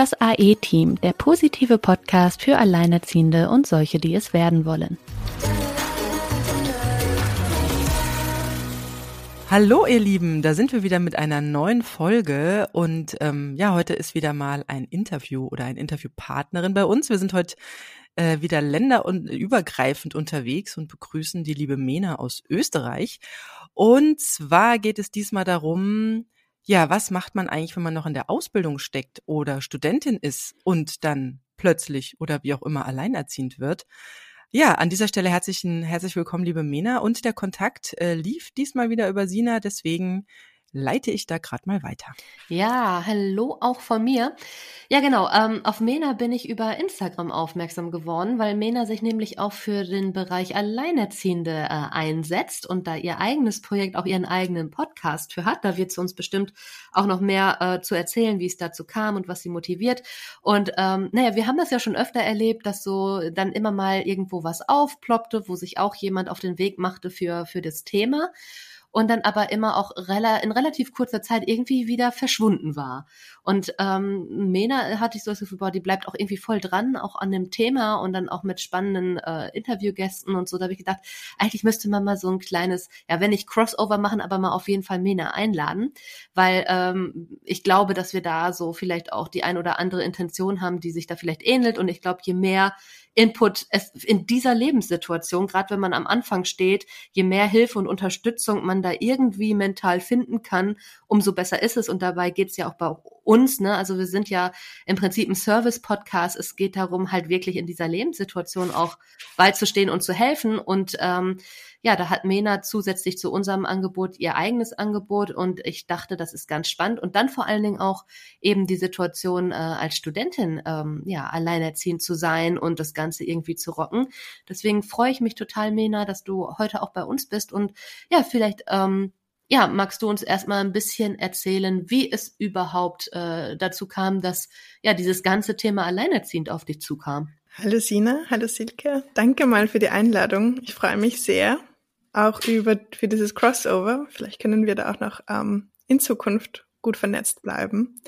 Das AE-Team, der positive Podcast für Alleinerziehende und solche, die es werden wollen. Hallo ihr Lieben, da sind wir wieder mit einer neuen Folge und ähm, ja, heute ist wieder mal ein Interview oder ein Interviewpartnerin bei uns. Wir sind heute äh, wieder länderübergreifend unterwegs und begrüßen die liebe Mena aus Österreich. Und zwar geht es diesmal darum, ja, was macht man eigentlich, wenn man noch in der Ausbildung steckt oder Studentin ist und dann plötzlich oder wie auch immer alleinerziehend wird? Ja, an dieser Stelle herzlichen, herzlich willkommen, liebe Mena. Und der Kontakt äh, lief diesmal wieder über Sina, deswegen leite ich da gerade mal weiter. Ja, hallo auch von mir. Ja, genau. Ähm, auf Mena bin ich über Instagram aufmerksam geworden, weil Mena sich nämlich auch für den Bereich Alleinerziehende äh, einsetzt und da ihr eigenes Projekt auch ihren eigenen Podcast für hat. Da wird sie uns bestimmt auch noch mehr äh, zu erzählen, wie es dazu kam und was sie motiviert. Und ähm, naja, wir haben das ja schon öfter erlebt, dass so dann immer mal irgendwo was aufploppte, wo sich auch jemand auf den Weg machte für, für das Thema und dann aber immer auch in relativ kurzer Zeit irgendwie wieder verschwunden war. Und ähm, Mena hatte ich so das Gefühl, boah, die bleibt auch irgendwie voll dran, auch an dem Thema und dann auch mit spannenden äh, Interviewgästen und so. Da habe ich gedacht, eigentlich müsste man mal so ein kleines, ja, wenn nicht Crossover machen, aber mal auf jeden Fall Mena einladen, weil ähm, ich glaube, dass wir da so vielleicht auch die ein oder andere Intention haben, die sich da vielleicht ähnelt. Und ich glaube, je mehr Input es in dieser Lebenssituation, gerade wenn man am Anfang steht, je mehr Hilfe und Unterstützung man da irgendwie mental finden kann, umso besser ist es. Und dabei geht's ja auch bei uns, ne? Also wir sind ja im Prinzip ein Service-Podcast. Es geht darum, halt wirklich in dieser Lebenssituation auch beizustehen und zu helfen. Und ähm, ja, da hat Mena zusätzlich zu unserem Angebot ihr eigenes Angebot und ich dachte, das ist ganz spannend. Und dann vor allen Dingen auch eben die Situation äh, als Studentin, ähm, ja, alleinerziehend zu sein und das Ganze irgendwie zu rocken. Deswegen freue ich mich total, Mena, dass du heute auch bei uns bist und ja, vielleicht ähm, ja, magst du uns erstmal ein bisschen erzählen, wie es überhaupt äh, dazu kam, dass ja dieses ganze Thema alleinerziehend auf dich zukam? Hallo Sina, hallo Silke, danke mal für die Einladung. Ich freue mich sehr, auch über für dieses Crossover. Vielleicht können wir da auch noch ähm, in Zukunft gut vernetzt bleiben.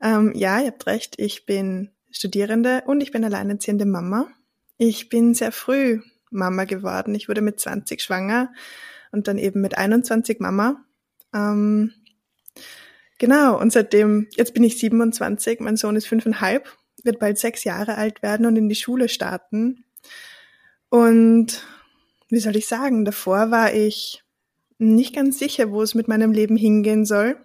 Ähm, ja, ihr habt recht, ich bin Studierende und ich bin alleinerziehende Mama. Ich bin sehr früh Mama geworden. Ich wurde mit 20 schwanger und dann eben mit 21 Mama. Ähm, genau, und seitdem, jetzt bin ich 27, mein Sohn ist fünfeinhalb, wird bald sechs Jahre alt werden und in die Schule starten. Und wie soll ich sagen, davor war ich nicht ganz sicher, wo es mit meinem Leben hingehen soll.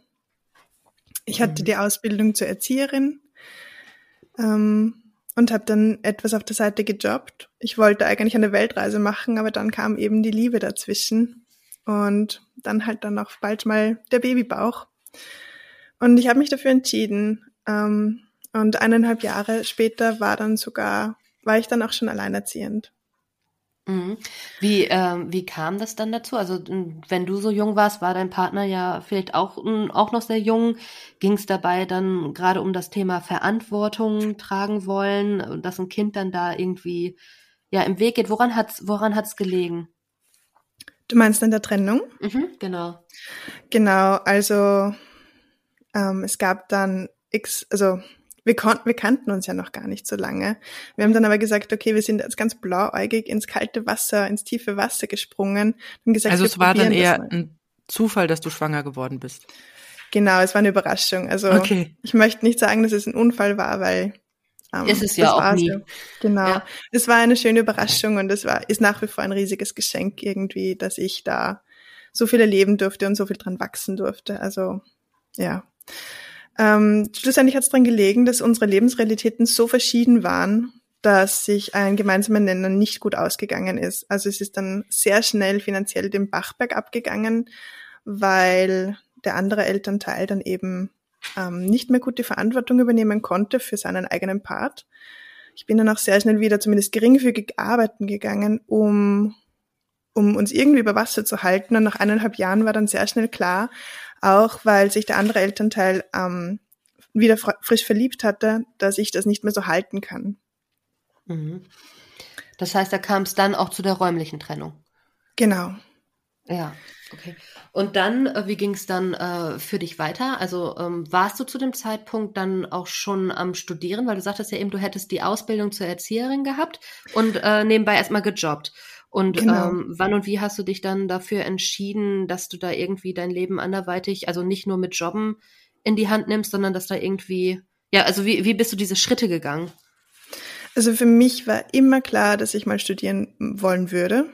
Ich hatte mhm. die Ausbildung zur Erzieherin ähm, und habe dann etwas auf der Seite gejobbt. Ich wollte eigentlich eine Weltreise machen, aber dann kam eben die Liebe dazwischen und dann halt dann auch bald mal der Babybauch. Und ich habe mich dafür entschieden. Ähm, und eineinhalb Jahre später war dann sogar, war ich dann auch schon alleinerziehend. Mhm. Wie, ähm, wie kam das dann dazu? Also wenn du so jung warst, war dein Partner ja vielleicht auch, auch noch sehr jung. Ging es dabei dann gerade um das Thema Verantwortung tragen wollen, dass ein Kind dann da irgendwie ja im Weg geht? Woran hat's, woran hat's gelegen? Du meinst in der Trennung? Mhm, genau. Genau, also ähm, es gab dann X, also wir konnten, wir kannten uns ja noch gar nicht so lange. Wir haben dann aber gesagt, okay, wir sind jetzt ganz blauäugig ins kalte Wasser, ins tiefe Wasser gesprungen. Und gesagt, also es war dann eher ein Zufall, dass du schwanger geworden bist. Genau, es war eine Überraschung. Also okay. ich möchte nicht sagen, dass es ein Unfall war, weil ähm, ist es ja auch nie. So. Genau. Ja. Es war eine schöne Überraschung und es war, ist nach wie vor ein riesiges Geschenk irgendwie, dass ich da so viel erleben durfte und so viel dran wachsen durfte. Also, ja. Ähm, schlussendlich hat es daran gelegen, dass unsere Lebensrealitäten so verschieden waren, dass sich ein gemeinsamer Nenner nicht gut ausgegangen ist. Also es ist dann sehr schnell finanziell den Bachberg abgegangen, weil der andere Elternteil dann eben ähm, nicht mehr gut die Verantwortung übernehmen konnte für seinen eigenen Part. Ich bin dann auch sehr schnell wieder zumindest geringfügig arbeiten gegangen, um, um uns irgendwie über Wasser zu halten. Und nach eineinhalb Jahren war dann sehr schnell klar, auch weil sich der andere Elternteil ähm, wieder frisch verliebt hatte, dass ich das nicht mehr so halten kann. Mhm. Das heißt, da kam es dann auch zu der räumlichen Trennung. Genau. Ja, okay. Und dann, äh, wie ging es dann äh, für dich weiter? Also ähm, warst du zu dem Zeitpunkt dann auch schon am Studieren, weil du sagtest ja eben, du hättest die Ausbildung zur Erzieherin gehabt und äh, nebenbei erstmal gejobbt. Und genau. ähm, wann und wie hast du dich dann dafür entschieden, dass du da irgendwie dein Leben anderweitig, also nicht nur mit Jobben in die Hand nimmst, sondern dass da irgendwie, ja, also wie, wie bist du diese Schritte gegangen? Also für mich war immer klar, dass ich mal studieren wollen würde.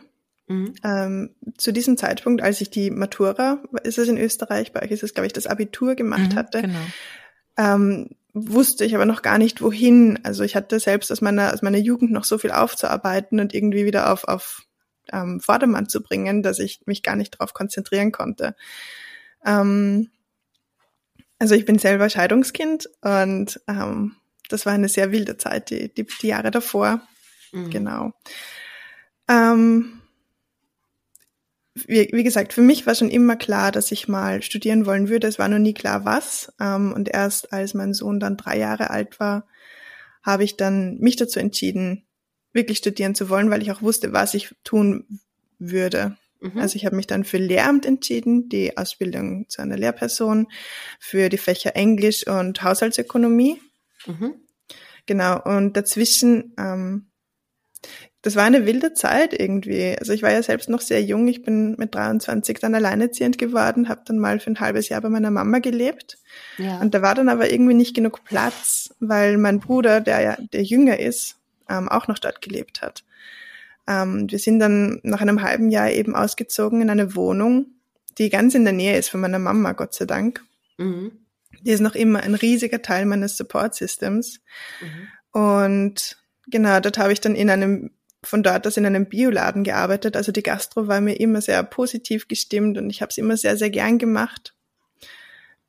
Mhm. Ähm, zu diesem Zeitpunkt, als ich die Matura, ist es in Österreich, bei euch ist es, glaube ich, das Abitur gemacht mhm, hatte, genau. ähm, wusste ich aber noch gar nicht, wohin. Also ich hatte selbst aus meiner, aus meiner Jugend noch so viel aufzuarbeiten und irgendwie wieder auf, auf ähm, Vordermann zu bringen, dass ich mich gar nicht darauf konzentrieren konnte. Ähm, also ich bin selber Scheidungskind und ähm, das war eine sehr wilde Zeit, die, die, die Jahre davor. Mhm. Genau. Ähm, wie, wie, gesagt, für mich war schon immer klar, dass ich mal studieren wollen würde. Es war noch nie klar, was. Ähm, und erst als mein Sohn dann drei Jahre alt war, habe ich dann mich dazu entschieden, wirklich studieren zu wollen, weil ich auch wusste, was ich tun würde. Mhm. Also ich habe mich dann für Lehramt entschieden, die Ausbildung zu einer Lehrperson, für die Fächer Englisch und Haushaltsökonomie. Mhm. Genau, und dazwischen ähm, das war eine wilde Zeit irgendwie. Also ich war ja selbst noch sehr jung. Ich bin mit 23 dann alleinerziehend geworden, habe dann mal für ein halbes Jahr bei meiner Mama gelebt. Ja. Und da war dann aber irgendwie nicht genug Platz, weil mein Bruder, der ja der jünger ist, ähm, auch noch dort gelebt hat. Ähm, wir sind dann nach einem halben Jahr eben ausgezogen in eine Wohnung, die ganz in der Nähe ist von meiner Mama, Gott sei Dank. Mhm. Die ist noch immer ein riesiger Teil meines Support Systems. Mhm. Und genau, dort habe ich dann in einem von dort aus in einem Bioladen gearbeitet. Also die Gastro war mir immer sehr positiv gestimmt und ich habe es immer sehr, sehr gern gemacht.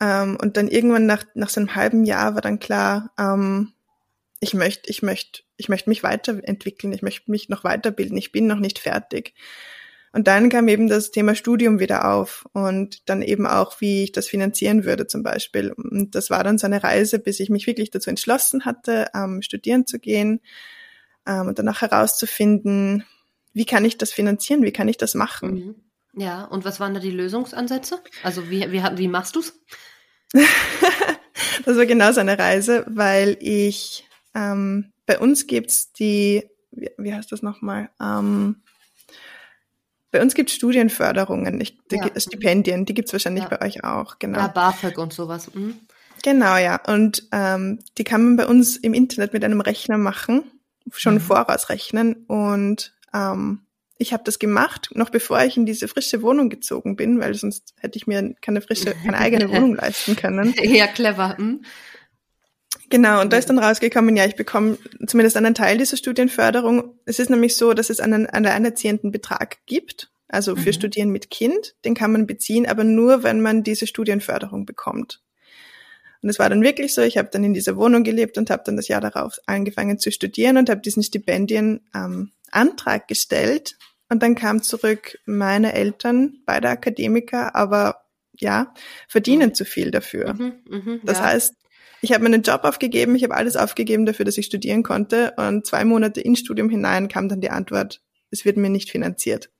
Ähm, und dann irgendwann nach, nach so einem halben Jahr war dann klar, ähm, ich möchte, ich möchte, ich möchte mich weiterentwickeln, ich möchte mich noch weiterbilden, ich bin noch nicht fertig. Und dann kam eben das Thema Studium wieder auf und dann eben auch, wie ich das finanzieren würde zum Beispiel. Und das war dann so eine Reise, bis ich mich wirklich dazu entschlossen hatte, ähm, studieren zu gehen ähm, und danach herauszufinden, wie kann ich das finanzieren, wie kann ich das machen. Mhm. Ja, und was waren da die Lösungsansätze? Also wie, wie, wie machst du's? das war genau so eine Reise, weil ich, ähm, bei uns gibt's die, wie, wie heißt das nochmal? Ähm, bei uns gibt's Studienförderungen, ich, die, ja. Stipendien, die gibt's wahrscheinlich ja. bei euch auch, genau. Ja, BAföG und sowas. Mhm. Genau, ja. Und ähm, die kann man bei uns im Internet mit einem Rechner machen schon mhm. vorausrechnen. Und ähm, ich habe das gemacht, noch bevor ich in diese frische Wohnung gezogen bin, weil sonst hätte ich mir keine frische, keine eigene Wohnung leisten können. Ja, clever. Hm? Genau, und da ist dann rausgekommen, ja, ich bekomme zumindest einen Teil dieser Studienförderung. Es ist nämlich so, dass es einen, einen alleinerziehenden Betrag gibt, also für mhm. Studieren mit Kind, den kann man beziehen, aber nur, wenn man diese Studienförderung bekommt. Und es war dann wirklich so, ich habe dann in dieser Wohnung gelebt und habe dann das Jahr darauf angefangen zu studieren und habe diesen Stipendien-Antrag ähm, gestellt. Und dann kam zurück, meine Eltern, beide Akademiker, aber ja, verdienen zu viel dafür. Mhm, mh, das ja. heißt, ich habe meinen Job aufgegeben, ich habe alles aufgegeben dafür, dass ich studieren konnte. Und zwei Monate ins Studium hinein kam dann die Antwort, es wird mir nicht finanziert.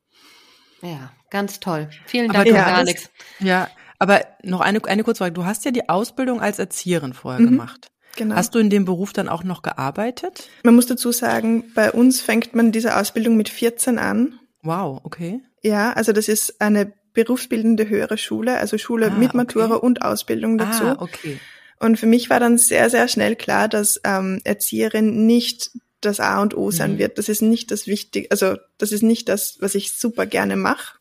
Ja, ganz toll. Vielen Dank, ja, Alex. Ja, aber noch eine, eine kurze Frage. Du hast ja die Ausbildung als Erzieherin vorher mhm, gemacht. Genau. Hast du in dem Beruf dann auch noch gearbeitet? Man muss dazu sagen, bei uns fängt man diese Ausbildung mit 14 an. Wow, okay. Ja, also das ist eine berufsbildende höhere Schule, also Schule ah, mit Matura okay. und Ausbildung dazu. Ah, okay. Und für mich war dann sehr, sehr schnell klar, dass ähm, Erzieherin nicht das A und O sein mhm. wird. Das ist nicht das Wichtige, also das ist nicht das, was ich super gerne mache.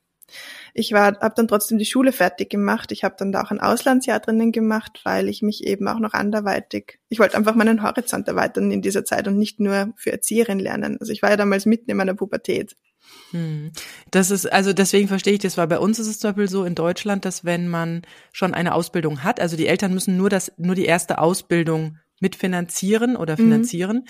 Ich war, habe dann trotzdem die Schule fertig gemacht. Ich habe dann da auch ein Auslandsjahr drinnen gemacht, weil ich mich eben auch noch anderweitig, ich wollte einfach meinen Horizont erweitern in dieser Zeit und nicht nur für Erzieherin lernen. Also ich war ja damals mitten in meiner Pubertät. Hm. Das ist, also deswegen verstehe ich das, weil bei uns ist es zum Beispiel so in Deutschland, dass wenn man schon eine Ausbildung hat, also die Eltern müssen nur das, nur die erste Ausbildung mitfinanzieren oder mhm. finanzieren. Mhm.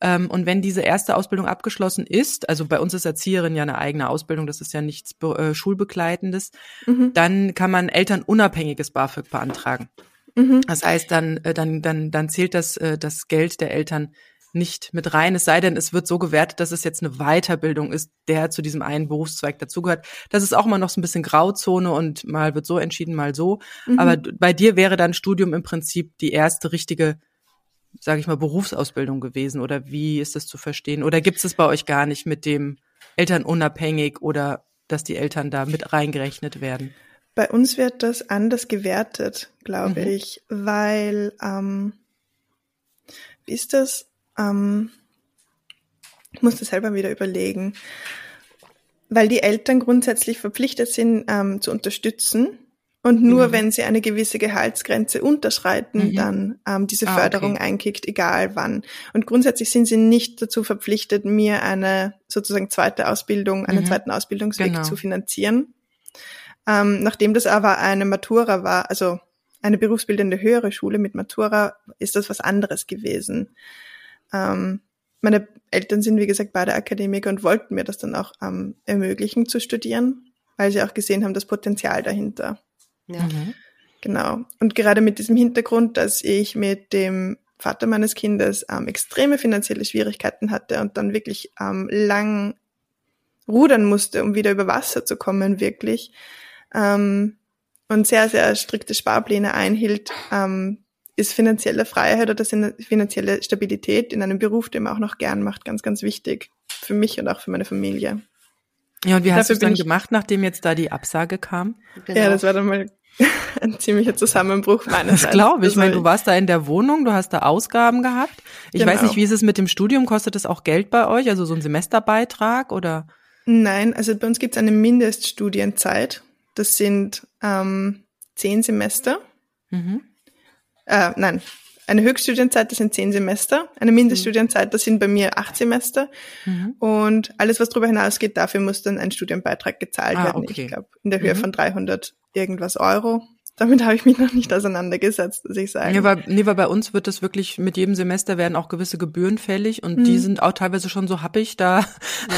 Ähm, und wenn diese erste Ausbildung abgeschlossen ist, also bei uns ist Erzieherin ja eine eigene Ausbildung, das ist ja nichts äh, Schulbegleitendes, mhm. dann kann man elternunabhängiges BAföG beantragen. Mhm. Das heißt, dann, äh, dann, dann, dann zählt das, äh, das Geld der Eltern nicht mit rein, es sei denn, es wird so gewertet, dass es jetzt eine Weiterbildung ist, der zu diesem einen Berufszweig dazugehört. Das ist auch mal noch so ein bisschen Grauzone und mal wird so entschieden, mal so. Mhm. Aber bei dir wäre dann Studium im Prinzip die erste richtige, sage ich mal, Berufsausbildung gewesen. Oder wie ist das zu verstehen? Oder gibt es das bei euch gar nicht mit dem Elternunabhängig oder dass die Eltern da mit reingerechnet werden? Bei uns wird das anders gewertet, glaube mhm. ich, weil ähm, wie ist das? Ähm, ich muss das selber wieder überlegen, weil die Eltern grundsätzlich verpflichtet sind ähm, zu unterstützen und nur mhm. wenn sie eine gewisse Gehaltsgrenze unterschreiten, mhm. dann ähm, diese ah, Förderung okay. einkickt, egal wann. Und grundsätzlich sind sie nicht dazu verpflichtet, mir eine sozusagen zweite Ausbildung, einen mhm. zweiten Ausbildungsweg genau. zu finanzieren. Ähm, nachdem das aber eine Matura war, also eine berufsbildende höhere Schule mit Matura, ist das was anderes gewesen. Ähm, meine Eltern sind, wie gesagt, beide Akademiker und wollten mir das dann auch ähm, ermöglichen zu studieren, weil sie auch gesehen haben, das Potenzial dahinter. Ja. Mhm. Genau. Und gerade mit diesem Hintergrund, dass ich mit dem Vater meines Kindes ähm, extreme finanzielle Schwierigkeiten hatte und dann wirklich ähm, lang rudern musste, um wieder über Wasser zu kommen, wirklich, ähm, und sehr, sehr strikte Sparpläne einhielt, ähm, ist finanzielle Freiheit oder finanzielle Stabilität in einem Beruf, den man auch noch gern macht, ganz, ganz wichtig für mich und auch für meine Familie. Ja, und wie hast du es dann gemacht, nachdem jetzt da die Absage kam? Genau. Ja, das war dann mal ein ziemlicher Zusammenbruch meines Das glaube ich. Ich meine, du warst da in der Wohnung, du hast da Ausgaben gehabt. Ich genau. weiß nicht, wie ist es mit dem Studium? Kostet das auch Geld bei euch? Also so ein Semesterbeitrag oder? Nein, also bei uns gibt es eine Mindeststudienzeit. Das sind ähm, zehn Semester. Mhm. Äh, nein, eine Höchststudienzeit, das sind zehn Semester. Eine Mindeststudienzeit, das sind bei mir acht Semester. Mhm. Und alles, was darüber hinausgeht, dafür muss dann ein Studienbeitrag gezahlt ah, werden. Okay. Ich glaube, in der Höhe mhm. von 300 irgendwas Euro damit habe ich mich noch nicht auseinandergesetzt, muss ich sagen. Nee, weil, nee, weil bei uns wird das wirklich, mit jedem Semester werden auch gewisse Gebühren fällig und mhm. die sind auch teilweise schon so happig da. Ja.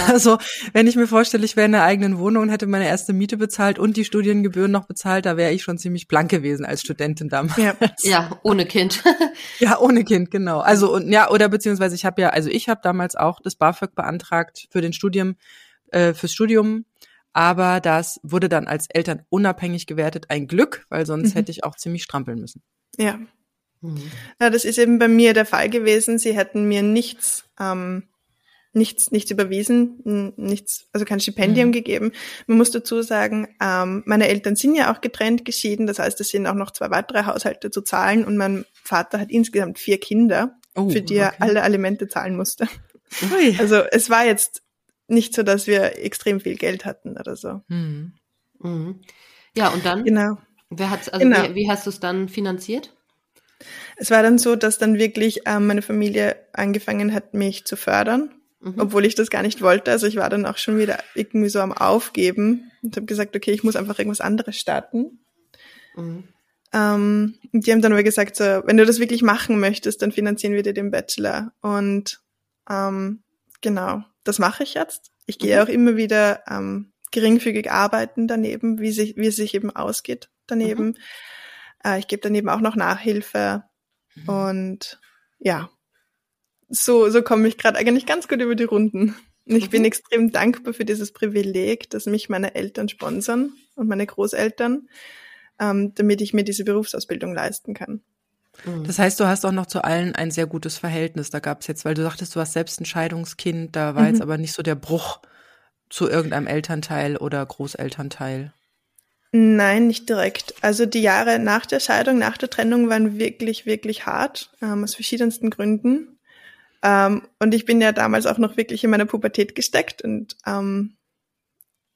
Also, wenn ich mir vorstelle, ich wäre in der eigenen Wohnung und hätte meine erste Miete bezahlt und die Studiengebühren noch bezahlt, da wäre ich schon ziemlich blank gewesen als Studentin damals. Ja, ja ohne Kind. ja, ohne Kind, genau. Also, und ja, oder beziehungsweise ich habe ja, also ich habe damals auch das BAföG beantragt für den Studium, äh, fürs Studium aber das wurde dann als Eltern unabhängig gewertet. Ein Glück, weil sonst mhm. hätte ich auch ziemlich strampeln müssen. Ja. Mhm. ja. Das ist eben bei mir der Fall gewesen. Sie hätten mir nichts, ähm, nichts, nichts überwiesen, nichts, also kein Stipendium mhm. gegeben. Man muss dazu sagen, ähm, meine Eltern sind ja auch getrennt geschieden. Das heißt, es sind auch noch zwei weitere Haushalte zu zahlen und mein Vater hat insgesamt vier Kinder, oh, für die okay. er alle Alimente zahlen musste. Ui. Also es war jetzt nicht so, dass wir extrem viel Geld hatten oder so. Mhm. Mhm. Ja, und dann? Genau. Wer hat's, also genau. wie, wie hast du es dann finanziert? Es war dann so, dass dann wirklich ähm, meine Familie angefangen hat, mich zu fördern, mhm. obwohl ich das gar nicht wollte. Also ich war dann auch schon wieder irgendwie so am Aufgeben und habe gesagt, okay, ich muss einfach irgendwas anderes starten. Mhm. Ähm, die haben dann aber gesagt, so, wenn du das wirklich machen möchtest, dann finanzieren wir dir den Bachelor. Und ähm, genau, das mache ich jetzt. Ich gehe mhm. auch immer wieder ähm, geringfügig arbeiten daneben, wie, sich, wie es sich eben ausgeht daneben. Mhm. Äh, ich gebe daneben auch noch Nachhilfe mhm. und ja, so, so komme ich gerade eigentlich ganz gut über die Runden. Und ich bin mhm. extrem dankbar für dieses Privileg, dass mich meine Eltern sponsern und meine Großeltern, ähm, damit ich mir diese Berufsausbildung leisten kann. Mhm. Das heißt, du hast auch noch zu allen ein sehr gutes Verhältnis. Da gab es jetzt, weil du sagtest, du hast selbst ein Scheidungskind, da war mhm. jetzt aber nicht so der Bruch zu irgendeinem Elternteil oder Großelternteil. Nein, nicht direkt. Also die Jahre nach der Scheidung, nach der Trennung waren wirklich, wirklich hart, ähm, aus verschiedensten Gründen. Ähm, und ich bin ja damals auch noch wirklich in meiner Pubertät gesteckt und ähm,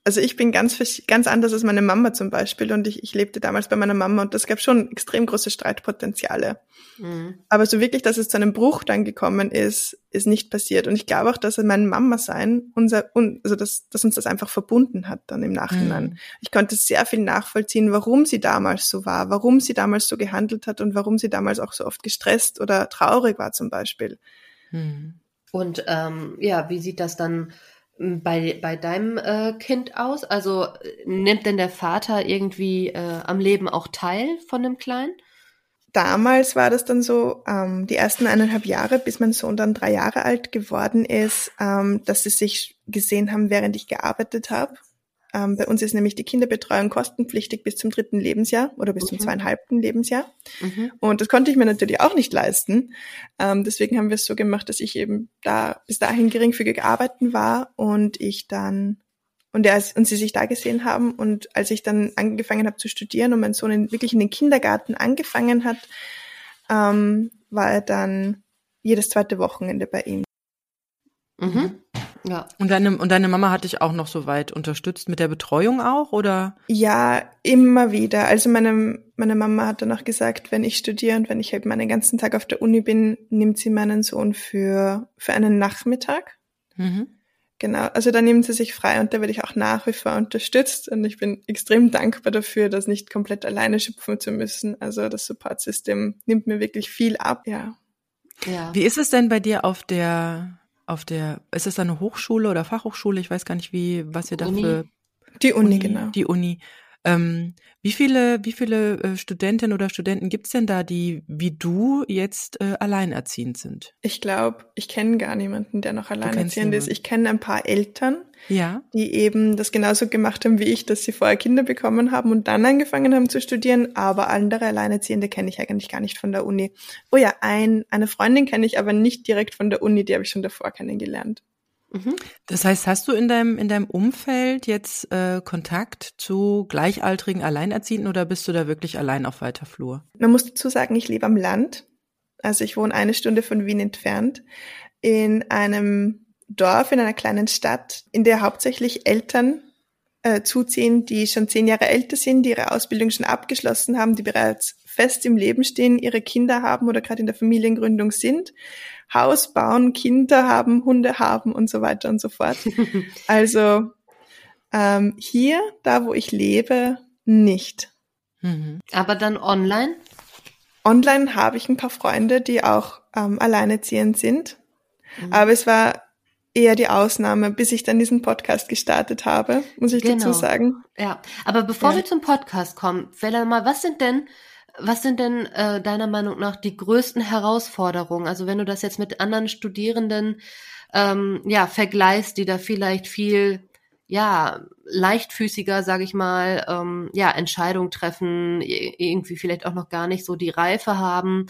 also ich bin ganz, ganz anders als meine Mama zum Beispiel und ich, ich lebte damals bei meiner Mama und das gab schon extrem große Streitpotenziale. Mhm. Aber so wirklich, dass es zu einem Bruch dann gekommen ist, ist nicht passiert. Und ich glaube auch, dass mein Mama sein, unser, also dass, dass uns das einfach verbunden hat dann im Nachhinein. Mhm. Ich konnte sehr viel nachvollziehen, warum sie damals so war, warum sie damals so gehandelt hat und warum sie damals auch so oft gestresst oder traurig war zum Beispiel. Mhm. Und ähm, ja, wie sieht das dann bei, bei deinem äh, Kind aus? Also nimmt denn der Vater irgendwie äh, am Leben auch teil von dem Kleinen? damals war das dann so, ähm, die ersten eineinhalb Jahre, bis mein Sohn dann drei Jahre alt geworden ist, ähm, dass sie sich gesehen haben, während ich gearbeitet habe. Ähm, bei uns ist nämlich die Kinderbetreuung kostenpflichtig bis zum dritten Lebensjahr oder bis mhm. zum zweieinhalbten Lebensjahr. Mhm. Und das konnte ich mir natürlich auch nicht leisten. Ähm, deswegen haben wir es so gemacht, dass ich eben da bis dahin geringfügig arbeiten war und ich dann und, er, und sie sich da gesehen haben. Und als ich dann angefangen habe zu studieren und mein Sohn in, wirklich in den Kindergarten angefangen hat, ähm, war er dann jedes zweite Wochenende bei ihm. Mhm. Ja. Und deine, und deine Mama hat dich auch noch so weit unterstützt mit der Betreuung auch, oder? Ja, immer wieder. Also meine, meine Mama hat dann auch gesagt, wenn ich studiere und wenn ich halt meinen ganzen Tag auf der Uni bin, nimmt sie meinen Sohn für, für einen Nachmittag. Mhm. Genau, also da nehmen sie sich frei und da werde ich auch nach wie vor unterstützt und ich bin extrem dankbar dafür, das nicht komplett alleine schöpfen zu müssen. Also das Support-System nimmt mir wirklich viel ab, ja. ja. Wie ist es denn bei dir auf der, auf der, ist es eine Hochschule oder Fachhochschule? Ich weiß gar nicht, wie, was ihr dafür. Die Uni, Uni genau. Die Uni. Ähm, wie viele, wie viele äh, Studentinnen oder Studenten gibt's denn da, die wie du jetzt äh, alleinerziehend sind? Ich glaube, ich kenne gar niemanden, der noch alleinerziehend ist. Ich kenne ein paar Eltern, ja. die eben das genauso gemacht haben wie ich, dass sie vorher Kinder bekommen haben und dann angefangen haben zu studieren, aber andere Alleinerziehende kenne ich eigentlich gar nicht von der Uni. Oh ja, ein, eine Freundin kenne ich aber nicht direkt von der Uni, die habe ich schon davor kennengelernt. Mhm. Das heißt, hast du in deinem, in deinem Umfeld jetzt äh, Kontakt zu gleichaltrigen Alleinerziehenden oder bist du da wirklich allein auf weiter Flur? Man muss dazu sagen, ich lebe am Land. Also ich wohne eine Stunde von Wien entfernt in einem Dorf, in einer kleinen Stadt, in der hauptsächlich Eltern äh, zuziehen, die schon zehn Jahre älter sind, die ihre Ausbildung schon abgeschlossen haben, die bereits fest im Leben stehen, ihre Kinder haben oder gerade in der Familiengründung sind Haus bauen, Kinder haben, Hunde haben und so weiter und so fort. also ähm, hier, da wo ich lebe, nicht. Mhm. Aber dann online? Online habe ich ein paar Freunde, die auch ähm, alleineziehend sind. Mhm. Aber es war eher die Ausnahme, bis ich dann diesen Podcast gestartet habe, muss ich genau. dazu sagen. Ja, aber bevor ja. wir zum Podcast kommen, vielleicht mal, was sind denn was sind denn äh, deiner Meinung nach die größten Herausforderungen? Also wenn du das jetzt mit anderen Studierenden ähm, ja vergleichst, die da vielleicht viel ja leichtfüßiger, sage ich mal, ähm, ja Entscheidungen treffen, irgendwie vielleicht auch noch gar nicht so die Reife haben.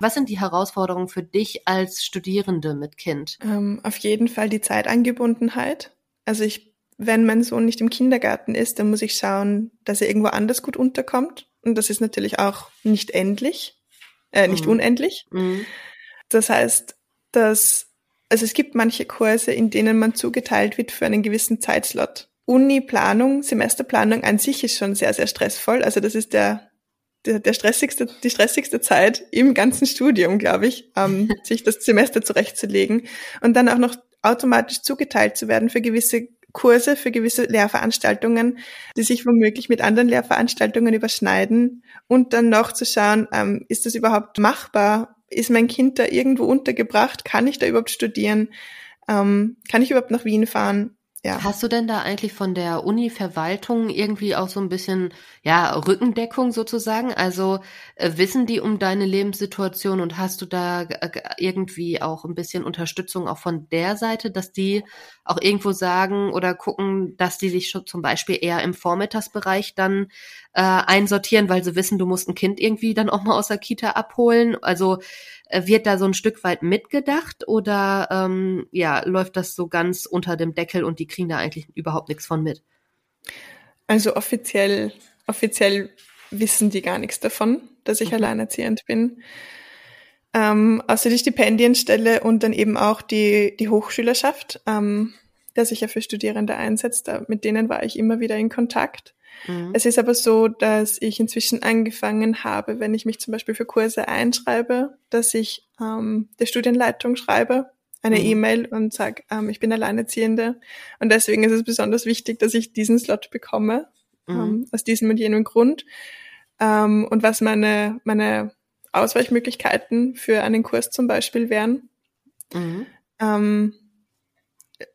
Was sind die Herausforderungen für dich als Studierende mit Kind? Ähm, auf jeden Fall die Zeitangebundenheit. Also ich, wenn mein Sohn nicht im Kindergarten ist, dann muss ich schauen, dass er irgendwo anders gut unterkommt. Und das ist natürlich auch nicht endlich, äh, nicht mhm. unendlich. Mhm. Das heißt, dass, also es gibt manche Kurse, in denen man zugeteilt wird für einen gewissen Zeitslot. Uni-Planung, Semesterplanung an sich ist schon sehr, sehr stressvoll. Also das ist der, der, der stressigste, die stressigste Zeit im ganzen Studium, glaube ich, ähm, sich das Semester zurechtzulegen und dann auch noch automatisch zugeteilt zu werden für gewisse Kurse für gewisse Lehrveranstaltungen, die sich womöglich mit anderen Lehrveranstaltungen überschneiden und dann noch zu schauen, ähm, ist das überhaupt machbar? Ist mein Kind da irgendwo untergebracht? Kann ich da überhaupt studieren? Ähm, kann ich überhaupt nach Wien fahren? Ja. Hast du denn da eigentlich von der Uni-Verwaltung irgendwie auch so ein bisschen, ja, Rückendeckung sozusagen? Also äh, wissen die um deine Lebenssituation und hast du da äh, irgendwie auch ein bisschen Unterstützung auch von der Seite, dass die auch irgendwo sagen oder gucken, dass die sich schon zum Beispiel eher im Vormittagsbereich dann äh, einsortieren, weil sie wissen, du musst ein Kind irgendwie dann auch mal aus der Kita abholen? Also äh, wird da so ein Stück weit mitgedacht oder ähm, ja, läuft das so ganz unter dem Deckel und die kriegen da eigentlich überhaupt nichts von mit? Also offiziell, offiziell wissen die gar nichts davon, dass ich mhm. alleinerziehend bin. Ähm, außer die Stipendienstelle und dann eben auch die, die Hochschülerschaft, ähm, der sich ja für Studierende einsetzt. mit denen war ich immer wieder in Kontakt. Mhm. Es ist aber so, dass ich inzwischen angefangen habe, wenn ich mich zum Beispiel für Kurse einschreibe, dass ich ähm, der Studienleitung schreibe, eine mhm. E-Mail und sage, ähm, ich bin Alleinerziehende. Und deswegen ist es besonders wichtig, dass ich diesen Slot bekomme, mhm. ähm, aus diesem und jenem Grund. Ähm, und was meine, meine Ausweichmöglichkeiten für einen Kurs zum Beispiel wären. Mhm. Ähm,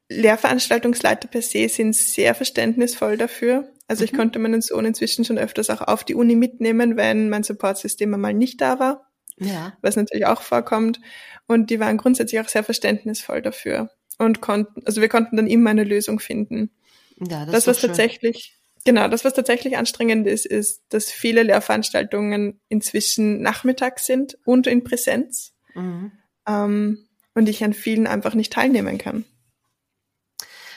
Lehrveranstaltungsleiter per se sind sehr verständnisvoll dafür. Also ich konnte meinen Sohn inzwischen schon öfters auch auf die Uni mitnehmen, wenn mein Supportsystem einmal nicht da war. Ja. Was natürlich auch vorkommt. Und die waren grundsätzlich auch sehr verständnisvoll dafür und konnten, also wir konnten dann immer eine Lösung finden. Ja, das, das was schön. tatsächlich, genau, das was tatsächlich anstrengend ist, ist, dass viele Lehrveranstaltungen inzwischen nachmittags sind und in Präsenz. Mhm. Ähm, und ich an vielen einfach nicht teilnehmen kann.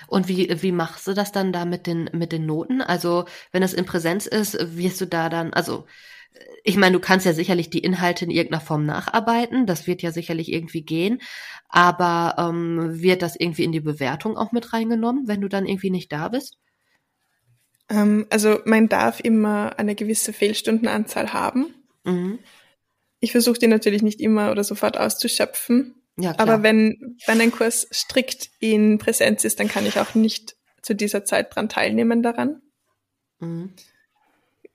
Und wie, wie machst du das dann da mit den, mit den Noten? Also, wenn es in Präsenz ist, wirst du da dann, also, ich meine, du kannst ja sicherlich die Inhalte in irgendeiner Form nacharbeiten, das wird ja sicherlich irgendwie gehen, aber ähm, wird das irgendwie in die Bewertung auch mit reingenommen, wenn du dann irgendwie nicht da bist? Ähm, also man darf immer eine gewisse Fehlstundenanzahl haben. Mhm. Ich versuche die natürlich nicht immer oder sofort auszuschöpfen. Ja, klar. Aber wenn, wenn ein Kurs strikt in Präsenz ist, dann kann ich auch nicht zu dieser Zeit dran teilnehmen daran. Mhm.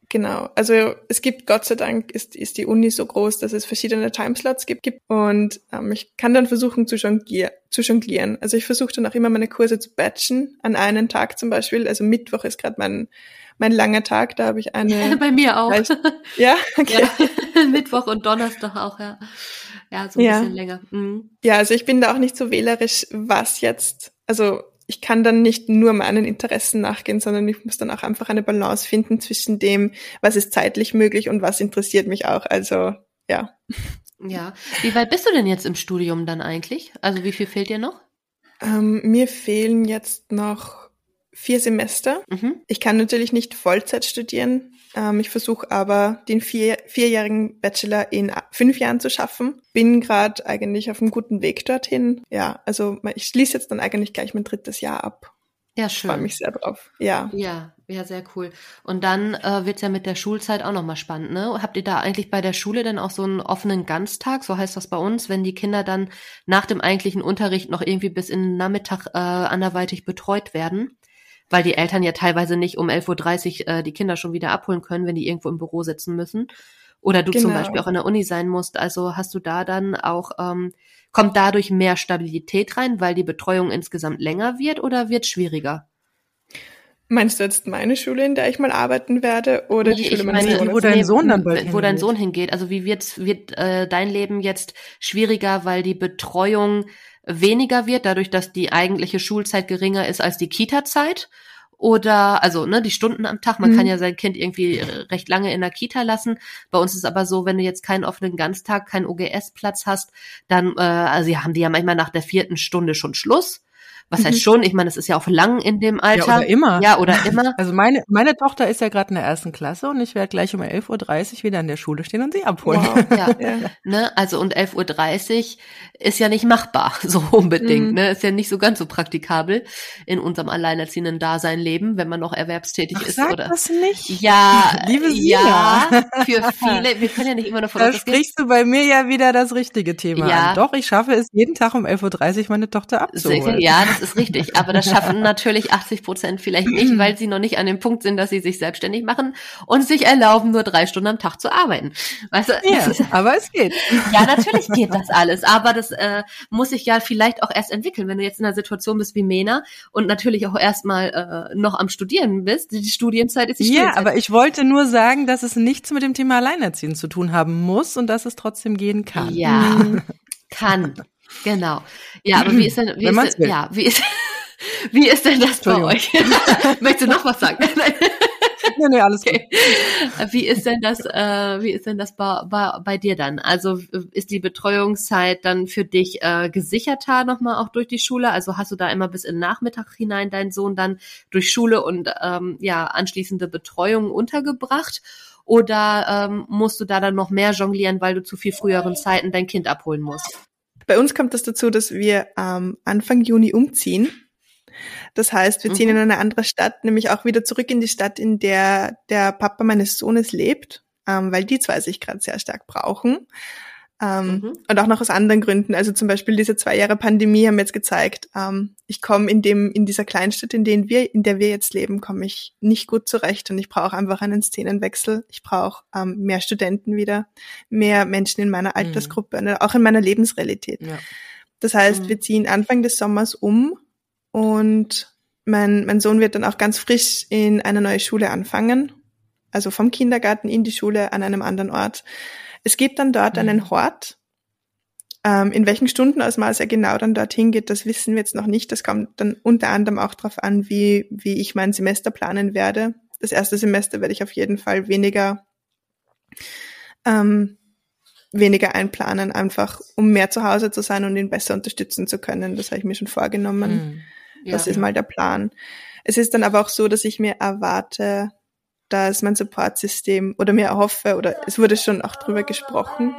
Genau. Also es gibt, Gott sei Dank, ist, ist die Uni so groß, dass es verschiedene Timeslots gibt. Und ähm, ich kann dann versuchen zu, jonglier zu jonglieren. Also ich versuche dann auch immer meine Kurse zu batchen an einen Tag zum Beispiel. Also Mittwoch ist gerade mein, mein langer Tag. Da habe ich eine. Bei mir auch. Ja, okay. Ja. Mittwoch und Donnerstag auch, ja. Ja, so ein ja. bisschen länger. Mhm. Ja, also ich bin da auch nicht so wählerisch, was jetzt, also ich kann dann nicht nur meinen Interessen nachgehen, sondern ich muss dann auch einfach eine Balance finden zwischen dem, was ist zeitlich möglich und was interessiert mich auch. Also ja. Ja. Wie weit bist du denn jetzt im Studium dann eigentlich? Also wie viel fehlt dir noch? Ähm, mir fehlen jetzt noch vier Semester. Mhm. Ich kann natürlich nicht Vollzeit studieren. Ähm, ich versuche aber den vier, vierjährigen Bachelor in fünf Jahren zu schaffen. Bin gerade eigentlich auf einem guten Weg dorthin. Ja, also ich schließe jetzt dann eigentlich gleich mein drittes Jahr ab. Ja, schön. Ich freue mich sehr drauf. Ja. Ja, ja, sehr cool. Und dann äh, wird's ja mit der Schulzeit auch nochmal spannend, ne? Habt ihr da eigentlich bei der Schule dann auch so einen offenen Ganztag, so heißt das bei uns, wenn die Kinder dann nach dem eigentlichen Unterricht noch irgendwie bis in den Nachmittag äh, anderweitig betreut werden? Weil die Eltern ja teilweise nicht um 11.30 Uhr äh, die Kinder schon wieder abholen können, wenn die irgendwo im Büro sitzen müssen. Oder du genau. zum Beispiel auch in der Uni sein musst. Also hast du da dann auch, ähm, kommt dadurch mehr Stabilität rein, weil die Betreuung insgesamt länger wird oder wird schwieriger? Meinst du jetzt meine Schule, in der ich mal arbeiten werde, oder nee, die Schule meines Sohnes? Wo dein Sohn dann bald Wo dein Sohn hingeht. Also wie wird, wird äh, dein Leben jetzt schwieriger, weil die Betreuung weniger wird, dadurch, dass die eigentliche Schulzeit geringer ist als die Kita-Zeit? Oder, also, ne, die Stunden am Tag, man mhm. kann ja sein Kind irgendwie recht lange in der Kita lassen. Bei uns ist aber so, wenn du jetzt keinen offenen Ganztag, keinen OGS-Platz hast, dann, äh, also ja, haben die ja manchmal nach der vierten Stunde schon Schluss. Was heißt mhm. schon? Ich meine, es ist ja auch lang in dem Alter. Ja, oder immer. Ja, oder immer. Also meine, meine Tochter ist ja gerade in der ersten Klasse und ich werde gleich um 11.30 Uhr wieder an der Schule stehen und sie abholen. Wow. Ja, ja. Ne? Also und 11.30 Uhr ist ja nicht machbar, so unbedingt. Mhm. Ne? Ist ja nicht so ganz so praktikabel in unserem alleinerziehenden Dasein leben, wenn man noch erwerbstätig Ach, ist. Sag oder das nicht. Ja, liebe Sina. Ja, für viele. Wir können ja nicht immer nur von Da sprichst du bei mir ja wieder das richtige Thema ja. an. Doch, ich schaffe es jeden Tag um 11.30 Uhr meine Tochter abzuholen. Ja, das ist richtig. Aber das schaffen natürlich 80 Prozent vielleicht nicht, weil sie noch nicht an dem Punkt sind, dass sie sich selbstständig machen und sich erlauben, nur drei Stunden am Tag zu arbeiten. Weißt du, ja, aber es geht. Ja, natürlich geht das alles, aber das äh, muss sich ja vielleicht auch erst entwickeln, wenn du jetzt in einer Situation bist wie Mena und natürlich auch erstmal äh, noch am Studieren bist. Die Studienzeit ist die Studienzeit. Ja, aber ich wollte nur sagen, dass es nichts mit dem Thema Alleinerziehen zu tun haben muss und dass es trotzdem gehen kann. Ja, kann. Genau. Ja, aber wie ist denn, wie ist denn, ja, wie ist, wie ist denn das bei euch? Möchtest du noch was sagen? nee, nee, alles okay. Gut. Wie ist denn das, äh, wie ist denn das bei, bei, bei dir dann? Also ist die Betreuungszeit dann für dich äh, gesicherter nochmal auch durch die Schule? Also hast du da immer bis in den Nachmittag hinein deinen Sohn dann durch Schule und ähm, ja anschließende Betreuung untergebracht? Oder ähm, musst du da dann noch mehr jonglieren, weil du zu viel früheren Zeiten dein Kind abholen musst? Bei uns kommt das dazu, dass wir ähm, Anfang Juni umziehen das heißt, wir ziehen mhm. in eine andere Stadt, nämlich auch wieder zurück in die Stadt, in der der Papa meines Sohnes lebt, ähm, weil die zwei sich gerade sehr stark brauchen. Ähm, mhm. Und auch noch aus anderen Gründen. Also zum Beispiel diese zwei Jahre Pandemie haben jetzt gezeigt, ähm, ich komme in dem, in dieser Kleinstadt, in der wir, in der wir jetzt leben, komme ich nicht gut zurecht und ich brauche einfach einen Szenenwechsel. Ich brauche ähm, mehr Studenten wieder, mehr Menschen in meiner mhm. Altersgruppe, mhm. auch in meiner Lebensrealität. Ja. Das heißt, mhm. wir ziehen Anfang des Sommers um und mein, mein Sohn wird dann auch ganz frisch in eine neue Schule anfangen. Also vom Kindergarten in die Schule an einem anderen Ort. Es gibt dann dort mhm. einen Hort. Ähm, in welchen Stundenausmaß er genau dann dorthin geht, das wissen wir jetzt noch nicht. Das kommt dann unter anderem auch darauf an, wie, wie ich mein Semester planen werde. Das erste Semester werde ich auf jeden Fall weniger, ähm, weniger einplanen, einfach um mehr zu Hause zu sein und ihn besser unterstützen zu können. Das habe ich mir schon vorgenommen. Mhm. Ja, das ist mal der Plan. Es ist dann aber auch so, dass ich mir erwarte, dass mein Supportsystem oder mir erhoffe oder es wurde schon auch drüber gesprochen.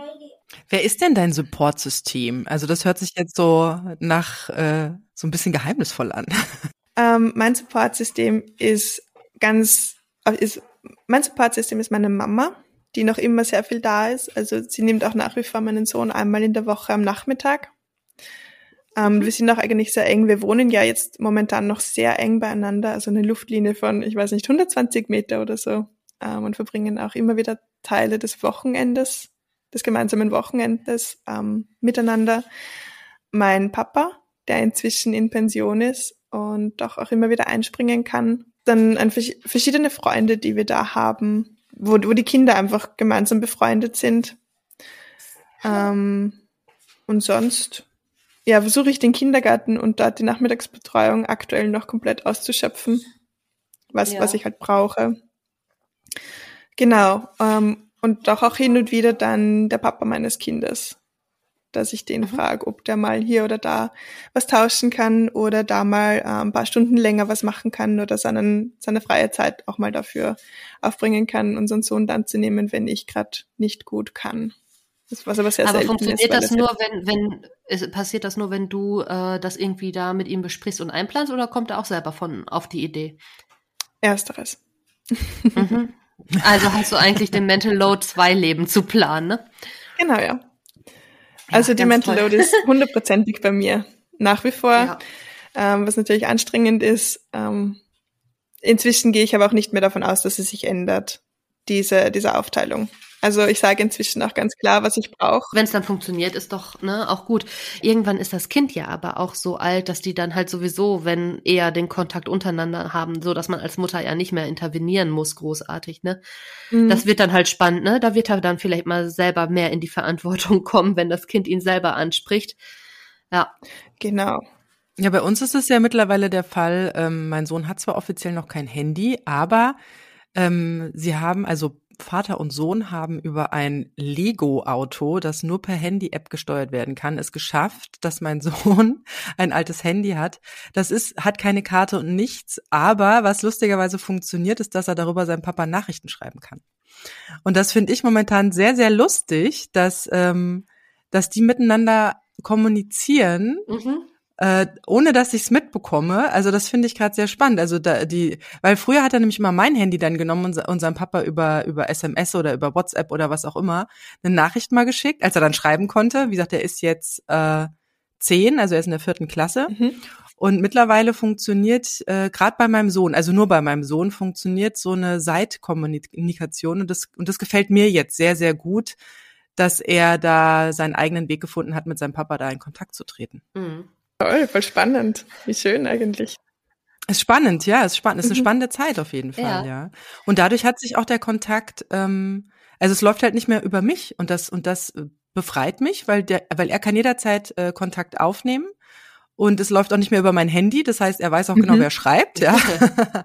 Wer ist denn dein Supportsystem? Also das hört sich jetzt so nach äh, so ein bisschen geheimnisvoll an. Ähm, mein Supportsystem ist ganz, ist, mein Supportsystem ist meine Mama, die noch immer sehr viel da ist. Also sie nimmt auch nach wie vor meinen Sohn einmal in der Woche am Nachmittag. Ähm, mhm. Wir sind auch eigentlich sehr eng. Wir wohnen ja jetzt momentan noch sehr eng beieinander, also eine Luftlinie von, ich weiß nicht, 120 Meter oder so. Ähm, und verbringen auch immer wieder Teile des Wochenendes, des gemeinsamen Wochenendes ähm, miteinander. Mein Papa, der inzwischen in Pension ist und doch auch immer wieder einspringen kann. Dann ein, verschiedene Freunde, die wir da haben, wo, wo die Kinder einfach gemeinsam befreundet sind. Ähm, und sonst ja, versuche ich den Kindergarten und dort die Nachmittagsbetreuung aktuell noch komplett auszuschöpfen, was, ja. was ich halt brauche. Genau. Ähm, und doch auch hin und wieder dann der Papa meines Kindes, dass ich den mhm. frage, ob der mal hier oder da was tauschen kann oder da mal äh, ein paar Stunden länger was machen kann oder seinen, seine freie Zeit auch mal dafür aufbringen kann, unseren Sohn dann zu nehmen, wenn ich gerade nicht gut kann. Das, was aber sehr aber funktioniert das nur, wenn, wenn ist, passiert das nur, wenn du äh, das irgendwie da mit ihm besprichst und einplanst oder kommt er auch selber von auf die Idee? Ersteres. Mhm. Also hast du eigentlich den Mental Load zwei Leben zu planen, ne? Genau, ja. Also ja, die Mental toll. Load ist hundertprozentig bei mir nach wie vor, ja. ähm, was natürlich anstrengend ist. Ähm, inzwischen gehe ich aber auch nicht mehr davon aus, dass es sich ändert, diese, diese Aufteilung. Also ich sage inzwischen auch ganz klar, was ich brauche. Wenn es dann funktioniert, ist doch ne, auch gut. Irgendwann ist das Kind ja aber auch so alt, dass die dann halt sowieso, wenn eher den Kontakt untereinander haben, so dass man als Mutter ja nicht mehr intervenieren muss, großartig. Ne, mhm. das wird dann halt spannend. Ne, da wird er dann vielleicht mal selber mehr in die Verantwortung kommen, wenn das Kind ihn selber anspricht. Ja, genau. Ja, bei uns ist es ja mittlerweile der Fall. Ähm, mein Sohn hat zwar offiziell noch kein Handy, aber ähm, sie haben also Vater und Sohn haben über ein Lego-Auto, das nur per Handy-App gesteuert werden kann, es geschafft, dass mein Sohn ein altes Handy hat. Das ist, hat keine Karte und nichts, aber was lustigerweise funktioniert, ist, dass er darüber seinem Papa Nachrichten schreiben kann. Und das finde ich momentan sehr, sehr lustig, dass, ähm, dass die miteinander kommunizieren. Mhm äh, ohne dass ich es mitbekomme. Also das finde ich gerade sehr spannend. Also da, die, weil früher hat er nämlich immer mein Handy dann genommen und unserem Papa über über SMS oder über WhatsApp oder was auch immer eine Nachricht mal geschickt, als er dann schreiben konnte. Wie gesagt, er ist jetzt äh, zehn, also er ist in der vierten Klasse. Mhm. Und mittlerweile funktioniert, äh, gerade bei meinem Sohn, also nur bei meinem Sohn, funktioniert so eine Seitkommunikation und das, und das gefällt mir jetzt sehr, sehr gut, dass er da seinen eigenen Weg gefunden hat, mit seinem Papa da in Kontakt zu treten. Mhm. Toll, voll spannend. Wie schön eigentlich. Ist spannend, ja, ist spannend. Ist eine mhm. spannende Zeit auf jeden Fall, ja. ja. Und dadurch hat sich auch der Kontakt, ähm, also es läuft halt nicht mehr über mich und das und das äh, befreit mich, weil der, weil er kann jederzeit äh, Kontakt aufnehmen und es läuft auch nicht mehr über mein Handy. Das heißt, er weiß auch genau, mhm. wer schreibt, ja.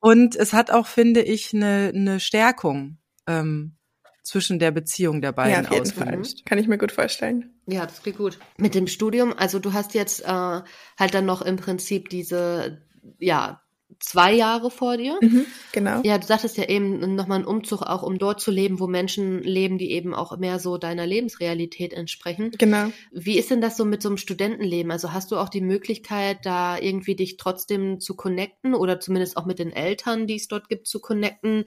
und es hat auch, finde ich, eine, eine Stärkung. Ähm, zwischen der Beziehung der beiden ja, auf ausgelöst. Kann ich mir gut vorstellen. Ja, das klingt gut. Mit dem Studium, also du hast jetzt äh, halt dann noch im Prinzip diese, ja, zwei Jahre vor dir. Mhm, genau. Ja, du sagtest ja eben nochmal einen Umzug auch, um dort zu leben, wo Menschen leben, die eben auch mehr so deiner Lebensrealität entsprechen. Genau. Wie ist denn das so mit so einem Studentenleben? Also hast du auch die Möglichkeit, da irgendwie dich trotzdem zu connecten oder zumindest auch mit den Eltern, die es dort gibt, zu connecten?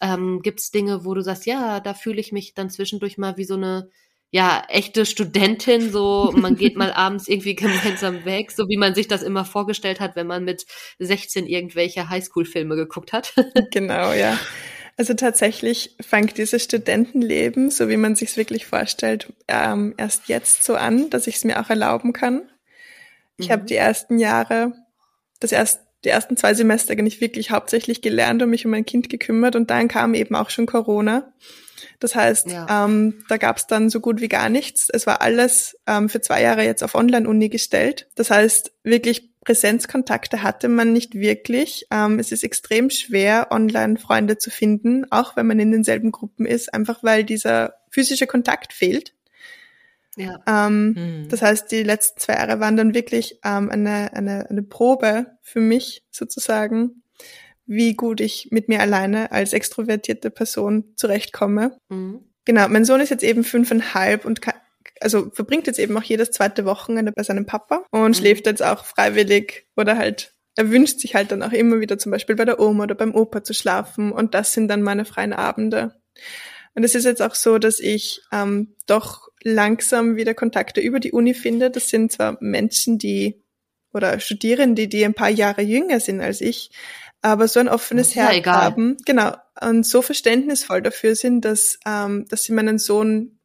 Ähm, gibt es Dinge, wo du sagst, ja, da fühle ich mich dann zwischendurch mal wie so eine ja, echte Studentin, so man geht mal abends irgendwie gemeinsam weg, so wie man sich das immer vorgestellt hat, wenn man mit 16 irgendwelche Highschool-Filme geguckt hat. Genau, ja. Also tatsächlich fängt dieses Studentenleben, so wie man sich wirklich vorstellt, ähm, erst jetzt so an, dass ich es mir auch erlauben kann. Ich mhm. habe die ersten Jahre, das erst, die ersten zwei Semester eigentlich wirklich hauptsächlich gelernt und mich um mein Kind gekümmert und dann kam eben auch schon Corona. Das heißt, ja. ähm, da gab es dann so gut wie gar nichts. Es war alles ähm, für zwei Jahre jetzt auf Online-Uni gestellt. Das heißt, wirklich Präsenzkontakte hatte man nicht wirklich. Ähm, es ist extrem schwer, online Freunde zu finden, auch wenn man in denselben Gruppen ist, einfach weil dieser physische Kontakt fehlt. Ja. Ähm, hm. Das heißt, die letzten zwei Jahre waren dann wirklich ähm, eine, eine, eine Probe für mich sozusagen, wie gut ich mit mir alleine als extrovertierte Person zurechtkomme. Mhm. Genau, mein Sohn ist jetzt eben fünfeinhalb und kann, also verbringt jetzt eben auch jedes zweite Wochenende bei seinem Papa und mhm. schläft jetzt auch freiwillig oder halt er wünscht sich halt dann auch immer wieder zum Beispiel bei der Oma oder beim Opa zu schlafen und das sind dann meine freien Abende. Und es ist jetzt auch so, dass ich ähm, doch langsam wieder Kontakte über die Uni finde. Das sind zwar Menschen, die oder Studierende, die ein paar Jahre jünger sind als ich, aber so ein offenes Herz egal. haben, genau, und so verständnisvoll dafür sind, dass, ähm, dass sie meinen Sohn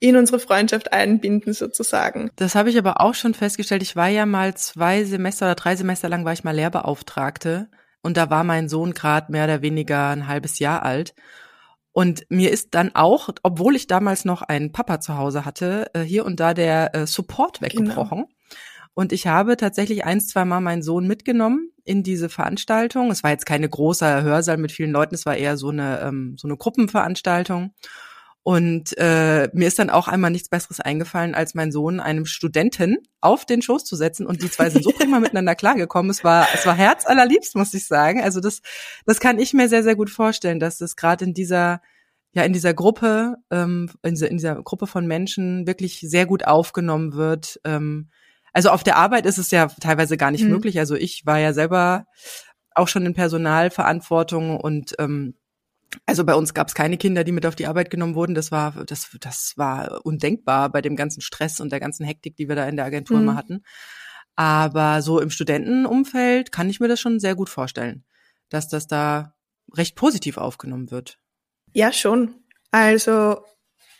in unsere Freundschaft einbinden sozusagen. Das habe ich aber auch schon festgestellt. Ich war ja mal zwei Semester oder drei Semester lang war ich mal Lehrbeauftragte und da war mein Sohn gerade mehr oder weniger ein halbes Jahr alt. Und mir ist dann auch, obwohl ich damals noch einen Papa zu Hause hatte, äh, hier und da der äh, Support genau. weggebrochen. Genau. Und ich habe tatsächlich ein, zwei Mal meinen Sohn mitgenommen in diese Veranstaltung. Es war jetzt keine große Hörsaal mit vielen Leuten, es war eher so eine, ähm, so eine Gruppenveranstaltung. Und äh, mir ist dann auch einmal nichts Besseres eingefallen, als meinen Sohn einem Studenten auf den Schoß zu setzen. Und die zwei sind so prima miteinander klargekommen. Es war, es war herzallerliebst, muss ich sagen. Also das, das kann ich mir sehr, sehr gut vorstellen, dass das gerade in dieser, ja, in dieser Gruppe, ähm, in, dieser, in dieser Gruppe von Menschen wirklich sehr gut aufgenommen wird. Ähm, also auf der Arbeit ist es ja teilweise gar nicht mhm. möglich. Also ich war ja selber auch schon in Personalverantwortung und ähm, also bei uns gab es keine Kinder, die mit auf die Arbeit genommen wurden. Das war, das, das war undenkbar bei dem ganzen Stress und der ganzen Hektik, die wir da in der Agentur mhm. immer hatten. Aber so im Studentenumfeld kann ich mir das schon sehr gut vorstellen, dass das da recht positiv aufgenommen wird. Ja, schon. Also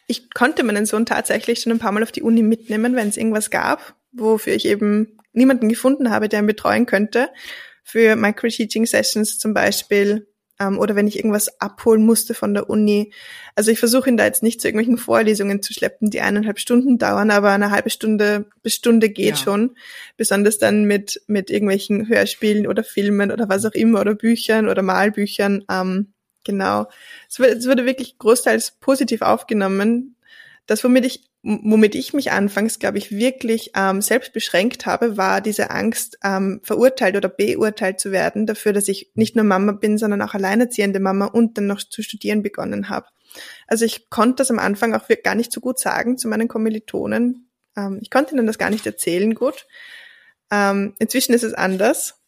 ich konnte meinen Sohn tatsächlich schon ein paar Mal auf die Uni mitnehmen, wenn es irgendwas gab, wofür ich eben niemanden gefunden habe, der ihn betreuen könnte. Für Micro-Teaching-Sessions zum Beispiel ähm, oder wenn ich irgendwas abholen musste von der Uni. Also ich versuche ihn da jetzt nicht zu irgendwelchen Vorlesungen zu schleppen, die eineinhalb Stunden dauern, aber eine halbe Stunde bis Stunde geht ja. schon. Besonders dann mit, mit irgendwelchen Hörspielen oder Filmen oder was auch immer oder Büchern oder Malbüchern. Ähm, genau. Es, es wurde wirklich großteils positiv aufgenommen. Das, womit ich womit ich mich anfangs, glaube ich, wirklich ähm, selbst beschränkt habe, war diese Angst, ähm, verurteilt oder beurteilt zu werden dafür, dass ich nicht nur Mama bin, sondern auch alleinerziehende Mama und dann noch zu studieren begonnen habe. Also ich konnte das am Anfang auch gar nicht so gut sagen zu meinen Kommilitonen. Ähm, ich konnte ihnen das gar nicht erzählen gut. Ähm, inzwischen ist es anders.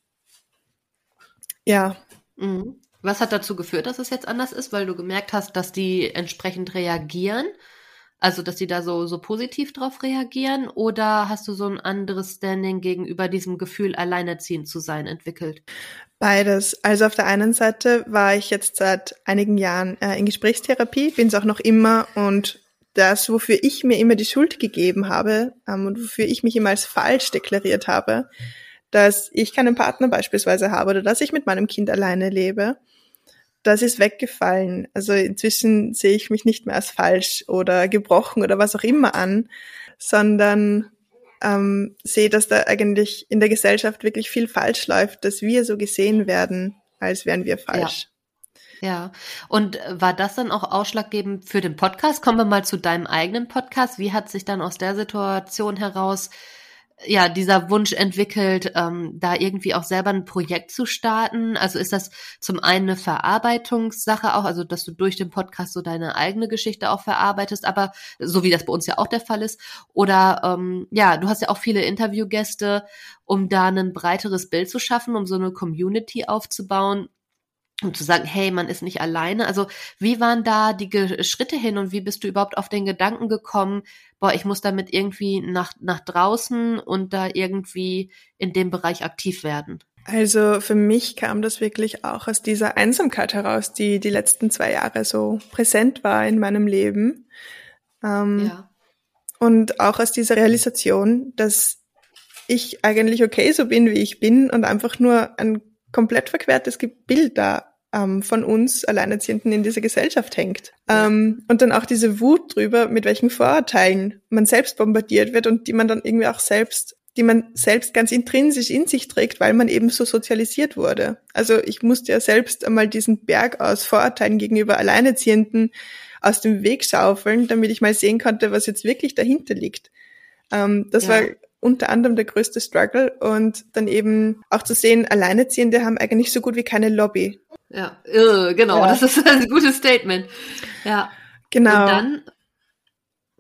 Ja. Mhm. Was hat dazu geführt, dass es jetzt anders ist? Weil du gemerkt hast, dass die entsprechend reagieren? Also, dass sie da so, so positiv drauf reagieren? Oder hast du so ein anderes Standing gegenüber diesem Gefühl, alleinerziehend zu sein, entwickelt? Beides. Also auf der einen Seite war ich jetzt seit einigen Jahren äh, in Gesprächstherapie, bin es auch noch immer und das, wofür ich mir immer die Schuld gegeben habe ähm, und wofür ich mich immer als falsch deklariert habe, dass ich keinen Partner beispielsweise habe oder dass ich mit meinem Kind alleine lebe, das ist weggefallen. Also inzwischen sehe ich mich nicht mehr als falsch oder gebrochen oder was auch immer an, sondern ähm, sehe, dass da eigentlich in der Gesellschaft wirklich viel falsch läuft, dass wir so gesehen werden, als wären wir falsch. Ja. ja. Und war das dann auch ausschlaggebend für den Podcast? Kommen wir mal zu deinem eigenen Podcast. Wie hat sich dann aus der Situation heraus ja, dieser Wunsch entwickelt, ähm, da irgendwie auch selber ein Projekt zu starten? Also ist das zum einen eine Verarbeitungssache auch, also dass du durch den Podcast so deine eigene Geschichte auch verarbeitest, aber so wie das bei uns ja auch der Fall ist. Oder ähm, ja, du hast ja auch viele Interviewgäste, um da ein breiteres Bild zu schaffen, um so eine Community aufzubauen und zu sagen, hey, man ist nicht alleine. Also wie waren da die Schritte hin und wie bist du überhaupt auf den Gedanken gekommen, boah, ich muss damit irgendwie nach, nach draußen und da irgendwie in dem Bereich aktiv werden? Also für mich kam das wirklich auch aus dieser Einsamkeit heraus, die die letzten zwei Jahre so präsent war in meinem Leben. Ähm, ja. Und auch aus dieser Realisation, dass ich eigentlich okay so bin, wie ich bin und einfach nur ein komplett verquertes Bild da ähm, von uns Alleinerziehenden in dieser Gesellschaft hängt. Ähm, und dann auch diese Wut drüber, mit welchen Vorurteilen man selbst bombardiert wird und die man dann irgendwie auch selbst die man selbst ganz intrinsisch in sich trägt, weil man eben so sozialisiert wurde. Also ich musste ja selbst einmal diesen Berg aus Vorurteilen gegenüber Alleinerziehenden aus dem Weg schaufeln, damit ich mal sehen konnte, was jetzt wirklich dahinter liegt. Ähm, das ja. war unter anderem der größte Struggle und dann eben auch zu sehen, Alleinerziehende haben eigentlich so gut wie keine Lobby. Ja, genau, ja. das ist ein gutes Statement. Ja. Genau. Und dann?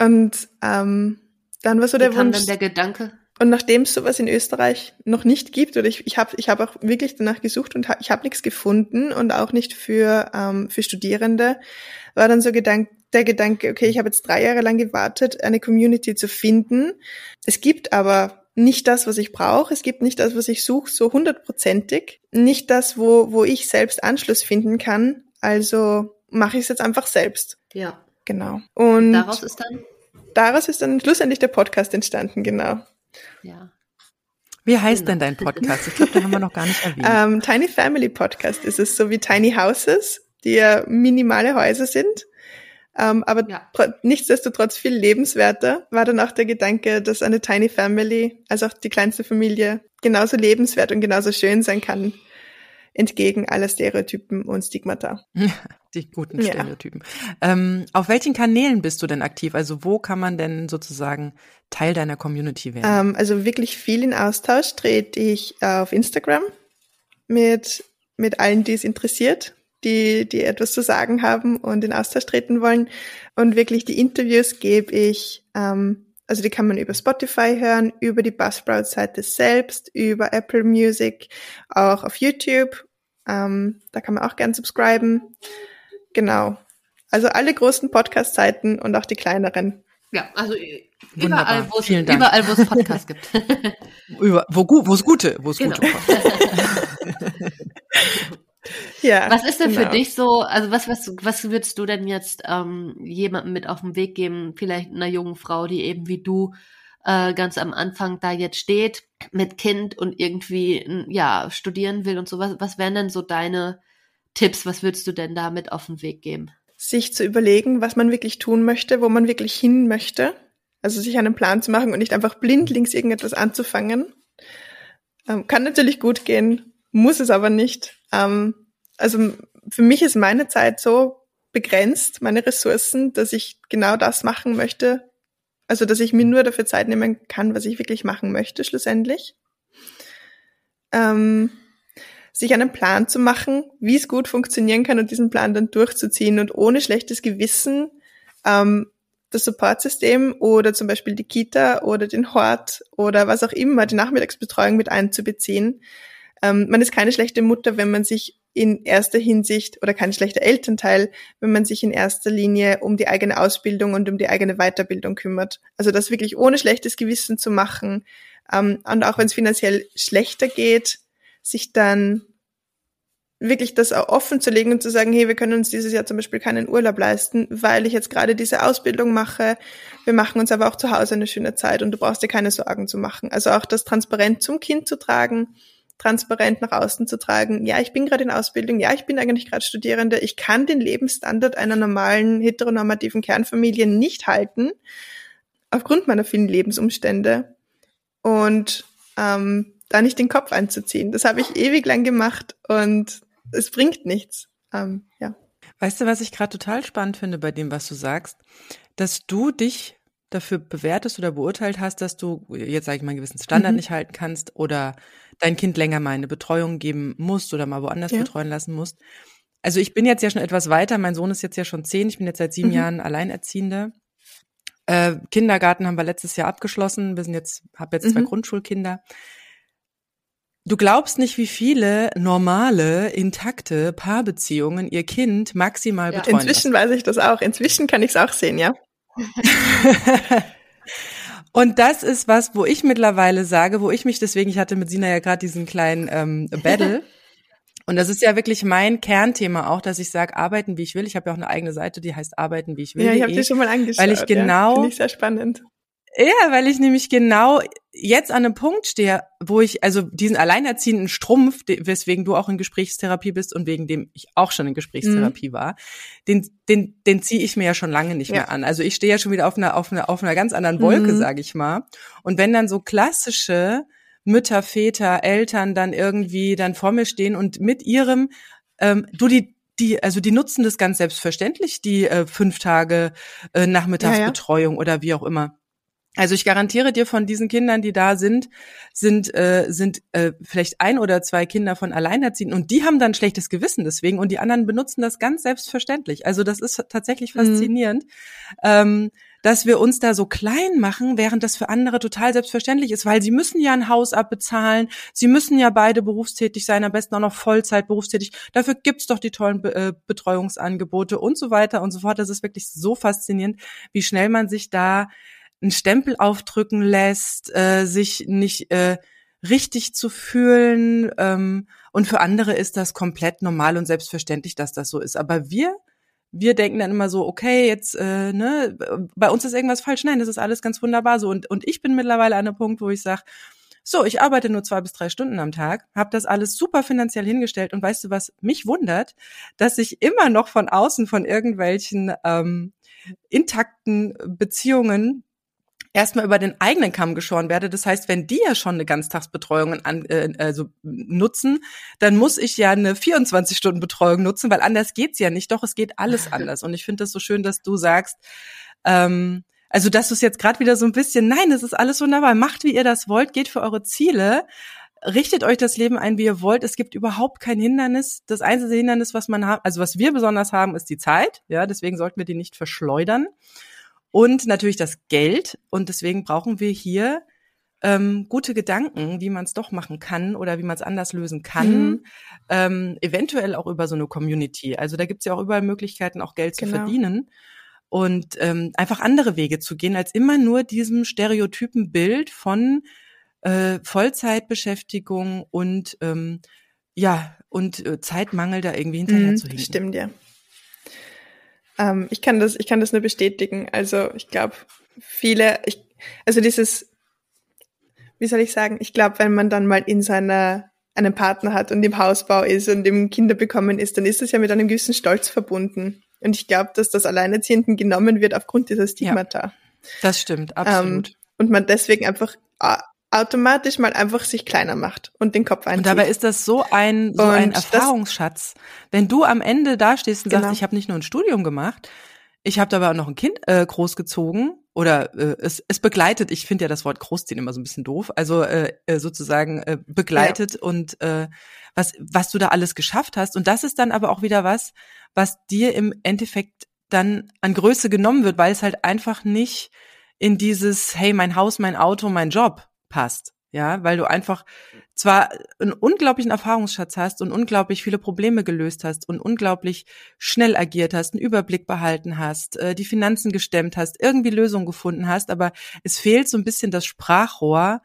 Und ähm, dann war so der Wunsch. Dann der Gedanke. Und nachdem es sowas in Österreich noch nicht gibt, oder ich, ich habe ich hab auch wirklich danach gesucht und ha, ich habe nichts gefunden und auch nicht für, ähm, für Studierende, war dann so Gedank, der Gedanke, okay, ich habe jetzt drei Jahre lang gewartet, eine Community zu finden. Es gibt aber nicht das, was ich brauche. Es gibt nicht das, was ich suche, so hundertprozentig. Nicht das, wo, wo ich selbst Anschluss finden kann. Also mache ich es jetzt einfach selbst. Ja. Genau. Und daraus ist dann? Daraus ist dann schlussendlich der Podcast entstanden, genau. Ja. Wie heißt genau. denn dein Podcast? Ich glaube, den haben wir noch gar nicht erwähnt. Um, ähm, Tiny Family Podcast ist es, so wie Tiny Houses, die ja minimale Häuser sind. Ähm, aber ja. nichtsdestotrotz viel lebenswerter war dann auch der Gedanke, dass eine Tiny Family, also auch die kleinste Familie, genauso lebenswert und genauso schön sein kann, entgegen aller Stereotypen und Stigmata. die guten Stereotypen. Ja. Ähm, auf welchen Kanälen bist du denn aktiv? Also wo kann man denn sozusagen Teil deiner Community werden? Ähm, also wirklich viel in Austausch trete ich auf Instagram mit, mit allen, die es interessiert, die, die etwas zu sagen haben und in Austausch treten wollen. Und wirklich die Interviews gebe ich, ähm, also die kann man über Spotify hören, über die Buzzsprout-Seite selbst, über Apple Music, auch auf YouTube. Ähm, da kann man auch gern subscriben. Genau. Also alle großen Podcast-Seiten und auch die kleineren. Ja, also überall, wo es überall, wo es Podcasts gibt. Über, wo, wo es gute, wo es genau. gute ja. Was ist denn genau. für dich so, also was, was, was würdest du denn jetzt ähm, jemandem mit auf den Weg geben, vielleicht einer jungen Frau, die eben wie du äh, ganz am Anfang da jetzt steht, mit Kind und irgendwie ja studieren will und so, was, wären denn so deine Tipps, was würdest du denn damit auf den Weg geben? Sich zu überlegen, was man wirklich tun möchte, wo man wirklich hin möchte. Also sich einen Plan zu machen und nicht einfach blindlings irgendetwas anzufangen. Ähm, kann natürlich gut gehen, muss es aber nicht. Ähm, also für mich ist meine Zeit so begrenzt, meine Ressourcen, dass ich genau das machen möchte. Also dass ich mir nur dafür Zeit nehmen kann, was ich wirklich machen möchte, schlussendlich. Ähm, sich einen Plan zu machen, wie es gut funktionieren kann und diesen Plan dann durchzuziehen und ohne schlechtes Gewissen ähm, das Supportsystem oder zum Beispiel die Kita oder den Hort oder was auch immer, die Nachmittagsbetreuung mit einzubeziehen. Ähm, man ist keine schlechte Mutter, wenn man sich in erster Hinsicht oder kein schlechter Elternteil, wenn man sich in erster Linie um die eigene Ausbildung und um die eigene Weiterbildung kümmert. Also das wirklich ohne schlechtes Gewissen zu machen. Ähm, und auch wenn es finanziell schlechter geht, sich dann wirklich das auch offen zu legen und zu sagen, hey, wir können uns dieses Jahr zum Beispiel keinen Urlaub leisten, weil ich jetzt gerade diese Ausbildung mache. Wir machen uns aber auch zu Hause eine schöne Zeit und du brauchst dir keine Sorgen zu machen. Also auch das transparent zum Kind zu tragen, transparent nach außen zu tragen. Ja, ich bin gerade in Ausbildung. Ja, ich bin eigentlich gerade Studierende. Ich kann den Lebensstandard einer normalen heteronormativen Kernfamilie nicht halten aufgrund meiner vielen Lebensumstände. Und ähm, da nicht den Kopf anzuziehen. Das habe ich ewig lang gemacht und es bringt nichts. Ähm, ja. Weißt du, was ich gerade total spannend finde bei dem, was du sagst? Dass du dich dafür bewertest oder beurteilt hast, dass du jetzt sage ich mal einen gewissen Standard mhm. nicht halten kannst oder dein Kind länger mal eine Betreuung geben musst oder mal woanders ja. betreuen lassen musst. Also ich bin jetzt ja schon etwas weiter. Mein Sohn ist jetzt ja schon zehn. Ich bin jetzt seit sieben mhm. Jahren Alleinerziehende. Äh, Kindergarten haben wir letztes Jahr abgeschlossen. Wir sind jetzt, habe jetzt mhm. zwei Grundschulkinder. Du glaubst nicht, wie viele normale, intakte Paarbeziehungen ihr Kind maximal ja. betreuen. Inzwischen lassen. weiß ich das auch. Inzwischen kann ich es auch sehen, ja. Und das ist was, wo ich mittlerweile sage, wo ich mich deswegen, ich hatte mit Sina ja gerade diesen kleinen ähm, Battle. Und das ist ja wirklich mein Kernthema auch, dass ich sage, arbeiten wie ich will. Ich habe ja auch eine eigene Seite, die heißt arbeiten wie ich will. Ja, ich habe die schon mal angeschaut. Weil ich genau, ja, finde ich sehr spannend. Ja, weil ich nämlich genau jetzt an einem Punkt stehe, wo ich also diesen alleinerziehenden Strumpf, weswegen du auch in Gesprächstherapie bist und wegen dem ich auch schon in Gesprächstherapie mhm. war, den den den ziehe ich mir ja schon lange nicht ja. mehr an. Also ich stehe ja schon wieder auf einer auf einer auf einer ganz anderen Wolke, mhm. sage ich mal. Und wenn dann so klassische Mütter, Väter, Eltern dann irgendwie dann vor mir stehen und mit ihrem ähm, du die die, also die nutzen das ganz selbstverständlich, die äh, fünf Tage äh, Nachmittagsbetreuung ja, ja. oder wie auch immer. Also ich garantiere dir von diesen Kindern, die da sind, sind äh, sind äh, vielleicht ein oder zwei Kinder von Alleinerziehenden und die haben dann schlechtes Gewissen deswegen und die anderen benutzen das ganz selbstverständlich. Also das ist tatsächlich mhm. faszinierend, mhm. ähm, dass wir uns da so klein machen, während das für andere total selbstverständlich ist, weil sie müssen ja ein Haus abbezahlen, sie müssen ja beide berufstätig sein, am besten auch noch Vollzeit berufstätig. Dafür gibt's doch die tollen Be äh, Betreuungsangebote und so weiter und so fort. Das ist wirklich so faszinierend, wie schnell man sich da einen Stempel aufdrücken lässt, äh, sich nicht äh, richtig zu fühlen. Ähm, und für andere ist das komplett normal und selbstverständlich, dass das so ist. Aber wir, wir denken dann immer so, okay, jetzt, äh, ne, bei uns ist irgendwas falsch. Nein, das ist alles ganz wunderbar so. Und, und ich bin mittlerweile an einem Punkt, wo ich sage, so, ich arbeite nur zwei bis drei Stunden am Tag, habe das alles super finanziell hingestellt und weißt du, was mich wundert, dass ich immer noch von außen von irgendwelchen ähm, intakten Beziehungen erstmal über den eigenen Kamm geschoren werde. Das heißt, wenn die ja schon eine Ganztagsbetreuung an, äh, also nutzen, dann muss ich ja eine 24-Stunden-Betreuung nutzen, weil anders geht's ja nicht. Doch, es geht alles anders. Und ich finde das so schön, dass du sagst, ähm, also dass du es jetzt gerade wieder so ein bisschen, nein, es ist alles wunderbar, macht, wie ihr das wollt, geht für eure Ziele, richtet euch das Leben ein, wie ihr wollt. Es gibt überhaupt kein Hindernis. Das einzige Hindernis, was man hat, also was wir besonders haben, ist die Zeit. Ja, deswegen sollten wir die nicht verschleudern und natürlich das Geld. Und deswegen brauchen wir hier ähm, gute Gedanken, wie man es doch machen kann oder wie man es anders lösen kann. Mhm. Ähm, eventuell auch über so eine Community. Also da gibt es ja auch überall Möglichkeiten, auch Geld genau. zu verdienen. Und ähm, einfach andere Wege zu gehen, als immer nur diesem stereotypen Bild von äh, Vollzeitbeschäftigung und ähm, ja, und äh, Zeitmangel da irgendwie hinterher mhm, zu hinken. Stimmt, ja. Ähm, ich kann das, ich kann das nur bestätigen. Also ich glaube, viele, ich, also dieses, wie soll ich sagen? Ich glaube, wenn man dann mal in seiner einen Partner hat und im Hausbau ist und im Kinder bekommen ist, dann ist das ja mit einem gewissen Stolz verbunden. Und ich glaube, dass das Alleinerziehenden genommen wird aufgrund dieser Stigmata. Ja, das stimmt, absolut. Ähm, und man deswegen einfach automatisch mal einfach sich kleiner macht und den Kopf einzieht. Und dabei ist das so ein, so ein Erfahrungsschatz. Wenn du am Ende dastehst und genau. sagst, ich habe nicht nur ein Studium gemacht, ich habe dabei auch noch ein Kind äh, großgezogen oder äh, es, es begleitet, ich finde ja das Wort großziehen immer so ein bisschen doof, also äh, äh, sozusagen äh, begleitet ja. und äh, was, was du da alles geschafft hast. Und das ist dann aber auch wieder was, was dir im Endeffekt dann an Größe genommen wird, weil es halt einfach nicht in dieses, hey, mein Haus, mein Auto, mein Job passt. Ja, weil du einfach zwar einen unglaublichen Erfahrungsschatz hast und unglaublich viele Probleme gelöst hast und unglaublich schnell agiert hast, einen Überblick behalten hast, äh, die Finanzen gestemmt hast, irgendwie Lösungen gefunden hast, aber es fehlt so ein bisschen das Sprachrohr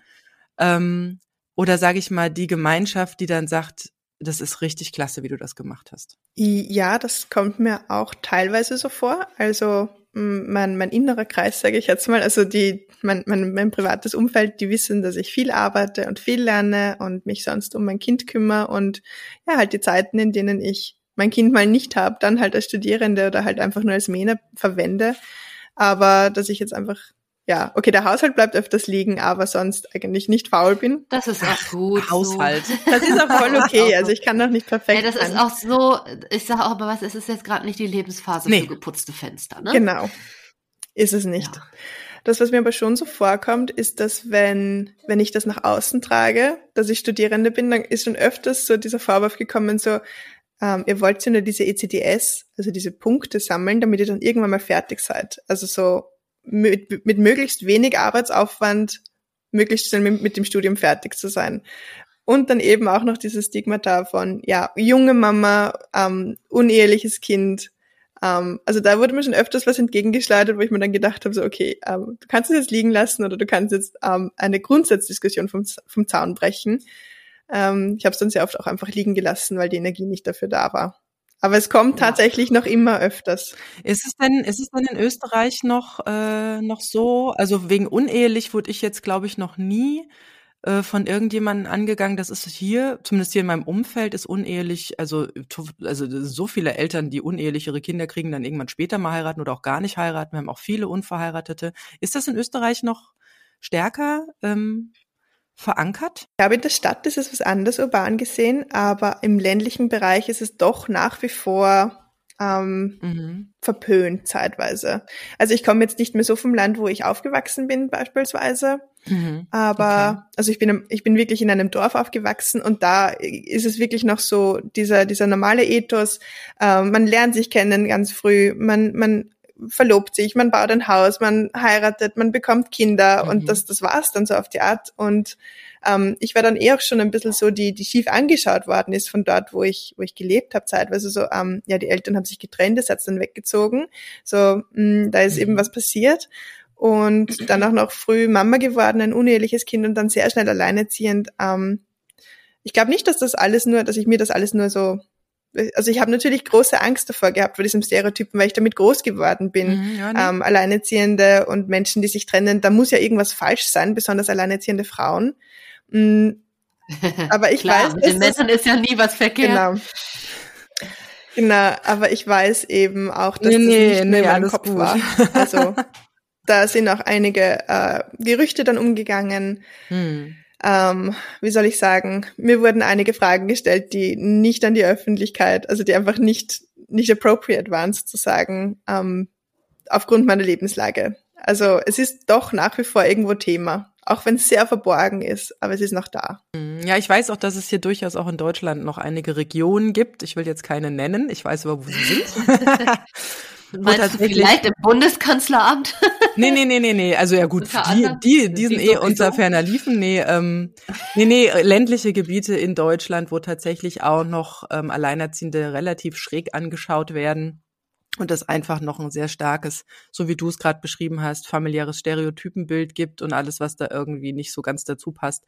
ähm, oder sage ich mal die Gemeinschaft, die dann sagt, das ist richtig klasse, wie du das gemacht hast. Ja, das kommt mir auch teilweise so vor. Also mein, mein innerer Kreis, sage ich jetzt mal, also die, mein, mein, mein privates Umfeld, die wissen, dass ich viel arbeite und viel lerne und mich sonst um mein Kind kümmere und ja, halt die Zeiten, in denen ich mein Kind mal nicht habe, dann halt als Studierende oder halt einfach nur als Mähne verwende. Aber dass ich jetzt einfach ja, okay, der Haushalt bleibt öfters liegen, aber sonst eigentlich nicht faul bin. Das ist auch gut. Haushalt. So. Das ist auch voll okay. Also ich kann noch nicht perfekt. Ja, das sein. ist auch so, ich sage auch aber was, es ist jetzt gerade nicht die Lebensphase nee. für geputzte Fenster, ne? Genau. Ist es nicht. Ja. Das, was mir aber schon so vorkommt, ist, dass wenn, wenn ich das nach außen trage, dass ich Studierende bin, dann ist schon öfters so dieser Vorwurf gekommen, so, ähm, ihr wollt ja nur diese ECDS, also diese Punkte sammeln, damit ihr dann irgendwann mal fertig seid. Also so, mit, mit möglichst wenig Arbeitsaufwand möglichst schnell mit, mit dem Studium fertig zu sein. Und dann eben auch noch dieses Stigma davon, ja, junge Mama, ähm, uneheliches Kind. Ähm, also da wurde mir schon öfters was entgegengeschleudert, wo ich mir dann gedacht habe, so, okay, ähm, du kannst es jetzt liegen lassen oder du kannst jetzt ähm, eine Grundsatzdiskussion vom, vom Zaun brechen. Ähm, ich habe es dann sehr oft auch einfach liegen gelassen, weil die Energie nicht dafür da war. Aber es kommt tatsächlich noch immer öfters. Ist es denn, ist es denn in Österreich noch, äh, noch so? Also wegen unehelich wurde ich jetzt, glaube ich, noch nie äh, von irgendjemandem angegangen. Das ist hier, zumindest hier in meinem Umfeld, ist unehelich, also, also so viele Eltern, die unehelich ihre Kinder kriegen, dann irgendwann später mal heiraten oder auch gar nicht heiraten. Wir haben auch viele Unverheiratete. Ist das in Österreich noch stärker? Ähm, verankert? Ich glaube, in der Stadt ist es was anderes urban gesehen, aber im ländlichen Bereich ist es doch nach wie vor ähm, mhm. verpönt zeitweise. Also ich komme jetzt nicht mehr so vom Land, wo ich aufgewachsen bin beispielsweise, mhm. aber okay. also ich bin ich bin wirklich in einem Dorf aufgewachsen und da ist es wirklich noch so dieser dieser normale Ethos. Äh, man lernt sich kennen ganz früh, man man verlobt sich, man baut ein Haus, man heiratet, man bekommt Kinder mhm. und das, das war's dann so auf die Art. Und ähm, ich war dann eh auch schon ein bisschen so, die, die schief angeschaut worden ist von dort, wo ich, wo ich gelebt habe, zeitweise so, ähm, ja, die Eltern haben sich getrennt, das hat's dann weggezogen. So, mh, mm, da ist mhm. eben was passiert. Und dann auch noch früh Mama geworden, ein uneheliches Kind und dann sehr schnell alleinerziehend. Ähm, ich glaube nicht, dass das alles nur, dass ich mir das alles nur so also ich habe natürlich große Angst davor gehabt vor diesem Stereotypen, weil ich damit groß geworden bin. Mhm, ja, ähm, Alleinerziehende und Menschen, die sich trennen, da muss ja irgendwas falsch sein, besonders alleinerziehende Frauen. Mhm. Aber ich Klar, weiß, mit den Männern ist ja nie was verkehrt. Genau. Genau, aber ich weiß eben auch, dass nee, das nee, nicht nee, nur in meinem Kopf gut. war. Also da sind auch einige äh, Gerüchte dann umgegangen. Hm ähm, wie soll ich sagen, mir wurden einige Fragen gestellt, die nicht an die Öffentlichkeit, also die einfach nicht, nicht appropriate waren sozusagen, ähm, aufgrund meiner Lebenslage. Also es ist doch nach wie vor irgendwo Thema, auch wenn es sehr verborgen ist, aber es ist noch da. Mhm. Ja, ich weiß auch, dass es hier durchaus auch in Deutschland noch einige Regionen gibt. Ich will jetzt keine nennen, ich weiß aber, wo sie sind. Meinst du vielleicht im Bundeskanzleramt? Nee, nee, nee, nee, nee. Also ja gut, die, die, die sind eh unter ferner Liefen. Nee, ähm, nee, nee, ländliche Gebiete in Deutschland, wo tatsächlich auch noch ähm, Alleinerziehende relativ schräg angeschaut werden. Und das einfach noch ein sehr starkes, so wie du es gerade beschrieben hast, familiäres Stereotypenbild gibt und alles, was da irgendwie nicht so ganz dazu passt.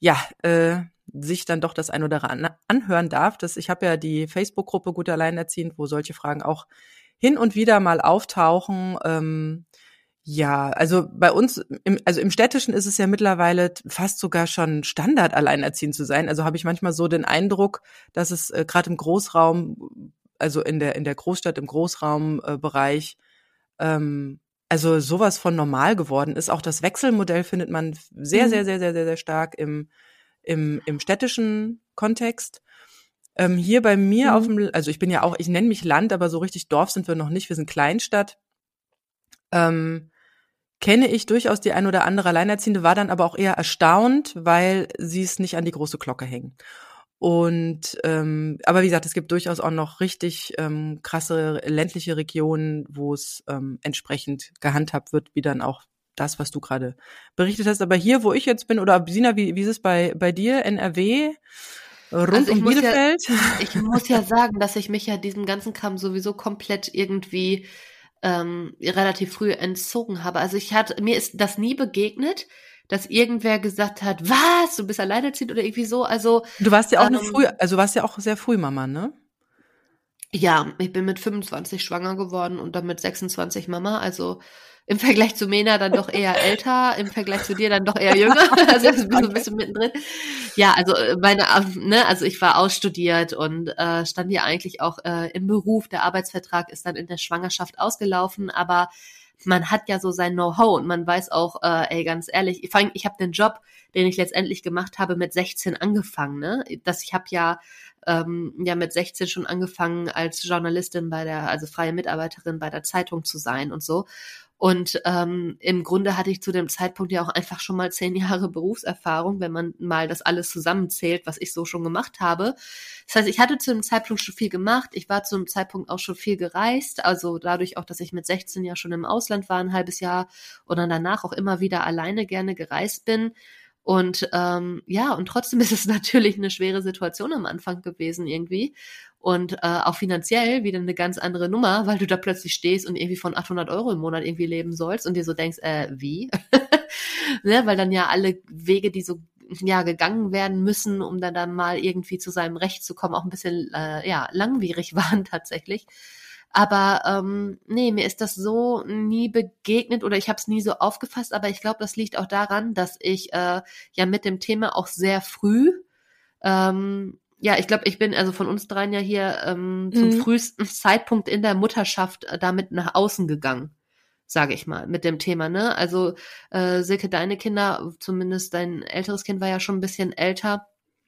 Ja, äh, sich dann doch das ein oder andere anhören darf. Das, ich habe ja die Facebook-Gruppe Gut Alleinerziehend, wo solche Fragen auch hin und wieder mal auftauchen. Ähm, ja, also bei uns, im, also im Städtischen ist es ja mittlerweile fast sogar schon Standard, alleinerziehend zu sein. Also habe ich manchmal so den Eindruck, dass es äh, gerade im Großraum, also in der in der Großstadt, im Großraumbereich, äh, ähm, also sowas von normal geworden ist. Auch das Wechselmodell findet man sehr, mhm. sehr, sehr, sehr, sehr, sehr stark im im, im städtischen Kontext. Ähm, hier bei mir mhm. auf dem, also ich bin ja auch, ich nenne mich Land, aber so richtig Dorf sind wir noch nicht. Wir sind Kleinstadt. Ähm, kenne ich durchaus die ein oder andere Alleinerziehende, war dann aber auch eher erstaunt, weil sie es nicht an die große Glocke hängen. Und ähm, aber wie gesagt, es gibt durchaus auch noch richtig ähm, krasse ländliche Regionen, wo es ähm, entsprechend gehandhabt wird, wie dann auch das, was du gerade berichtet hast. Aber hier, wo ich jetzt bin, oder Sina, wie, wie ist es bei, bei dir, NRW? Rund also um Bielefeld? Ja, ich muss ja sagen, dass ich mich ja diesem ganzen Kram sowieso komplett irgendwie ähm, relativ früh entzogen habe. Also ich hatte, mir ist das nie begegnet, dass irgendwer gesagt hat, was, du bist alleinerziehend oder irgendwie so. Also du warst ja auch ähm, eine früh, also warst ja auch sehr früh Mama, ne? Ja, ich bin mit 25 schwanger geworden und dann mit 26 Mama. Also im Vergleich zu Mena dann doch eher älter, im Vergleich zu dir dann doch eher jünger. Also okay. so ein bisschen mittendrin. Ja, also äh, meine, ne, also ich war ausstudiert und äh, stand ja eigentlich auch äh, im Beruf. Der Arbeitsvertrag ist dann in der Schwangerschaft ausgelaufen, aber man hat ja so sein Know-how und man weiß auch, äh, ey, ganz ehrlich, ich, ich habe den Job, den ich letztendlich gemacht habe, mit 16 angefangen. Ne? Das ich habe ja ähm, ja mit 16 schon angefangen als Journalistin bei der, also freie Mitarbeiterin bei der Zeitung zu sein und so. Und ähm, im Grunde hatte ich zu dem Zeitpunkt ja auch einfach schon mal zehn Jahre Berufserfahrung, wenn man mal das alles zusammenzählt, was ich so schon gemacht habe. Das heißt, ich hatte zu dem Zeitpunkt schon viel gemacht. Ich war zu dem Zeitpunkt auch schon viel gereist. Also dadurch auch, dass ich mit 16 ja schon im Ausland war, ein halbes Jahr und dann danach auch immer wieder alleine gerne gereist bin. Und ähm, ja, und trotzdem ist es natürlich eine schwere Situation am Anfang gewesen irgendwie und äh, auch finanziell wieder eine ganz andere Nummer, weil du da plötzlich stehst und irgendwie von 800 Euro im Monat irgendwie leben sollst und dir so denkst, äh, wie? ne? Weil dann ja alle Wege, die so ja gegangen werden müssen, um dann dann mal irgendwie zu seinem Recht zu kommen, auch ein bisschen äh, ja langwierig waren tatsächlich. Aber ähm, nee, mir ist das so nie begegnet oder ich habe es nie so aufgefasst. Aber ich glaube, das liegt auch daran, dass ich äh, ja mit dem Thema auch sehr früh ähm, ja, ich glaube, ich bin also von uns dreien ja hier ähm, zum mhm. frühesten Zeitpunkt in der Mutterschaft äh, damit nach außen gegangen, sage ich mal, mit dem Thema. Ne? Also äh, Silke, deine Kinder, zumindest dein älteres Kind war ja schon ein bisschen älter.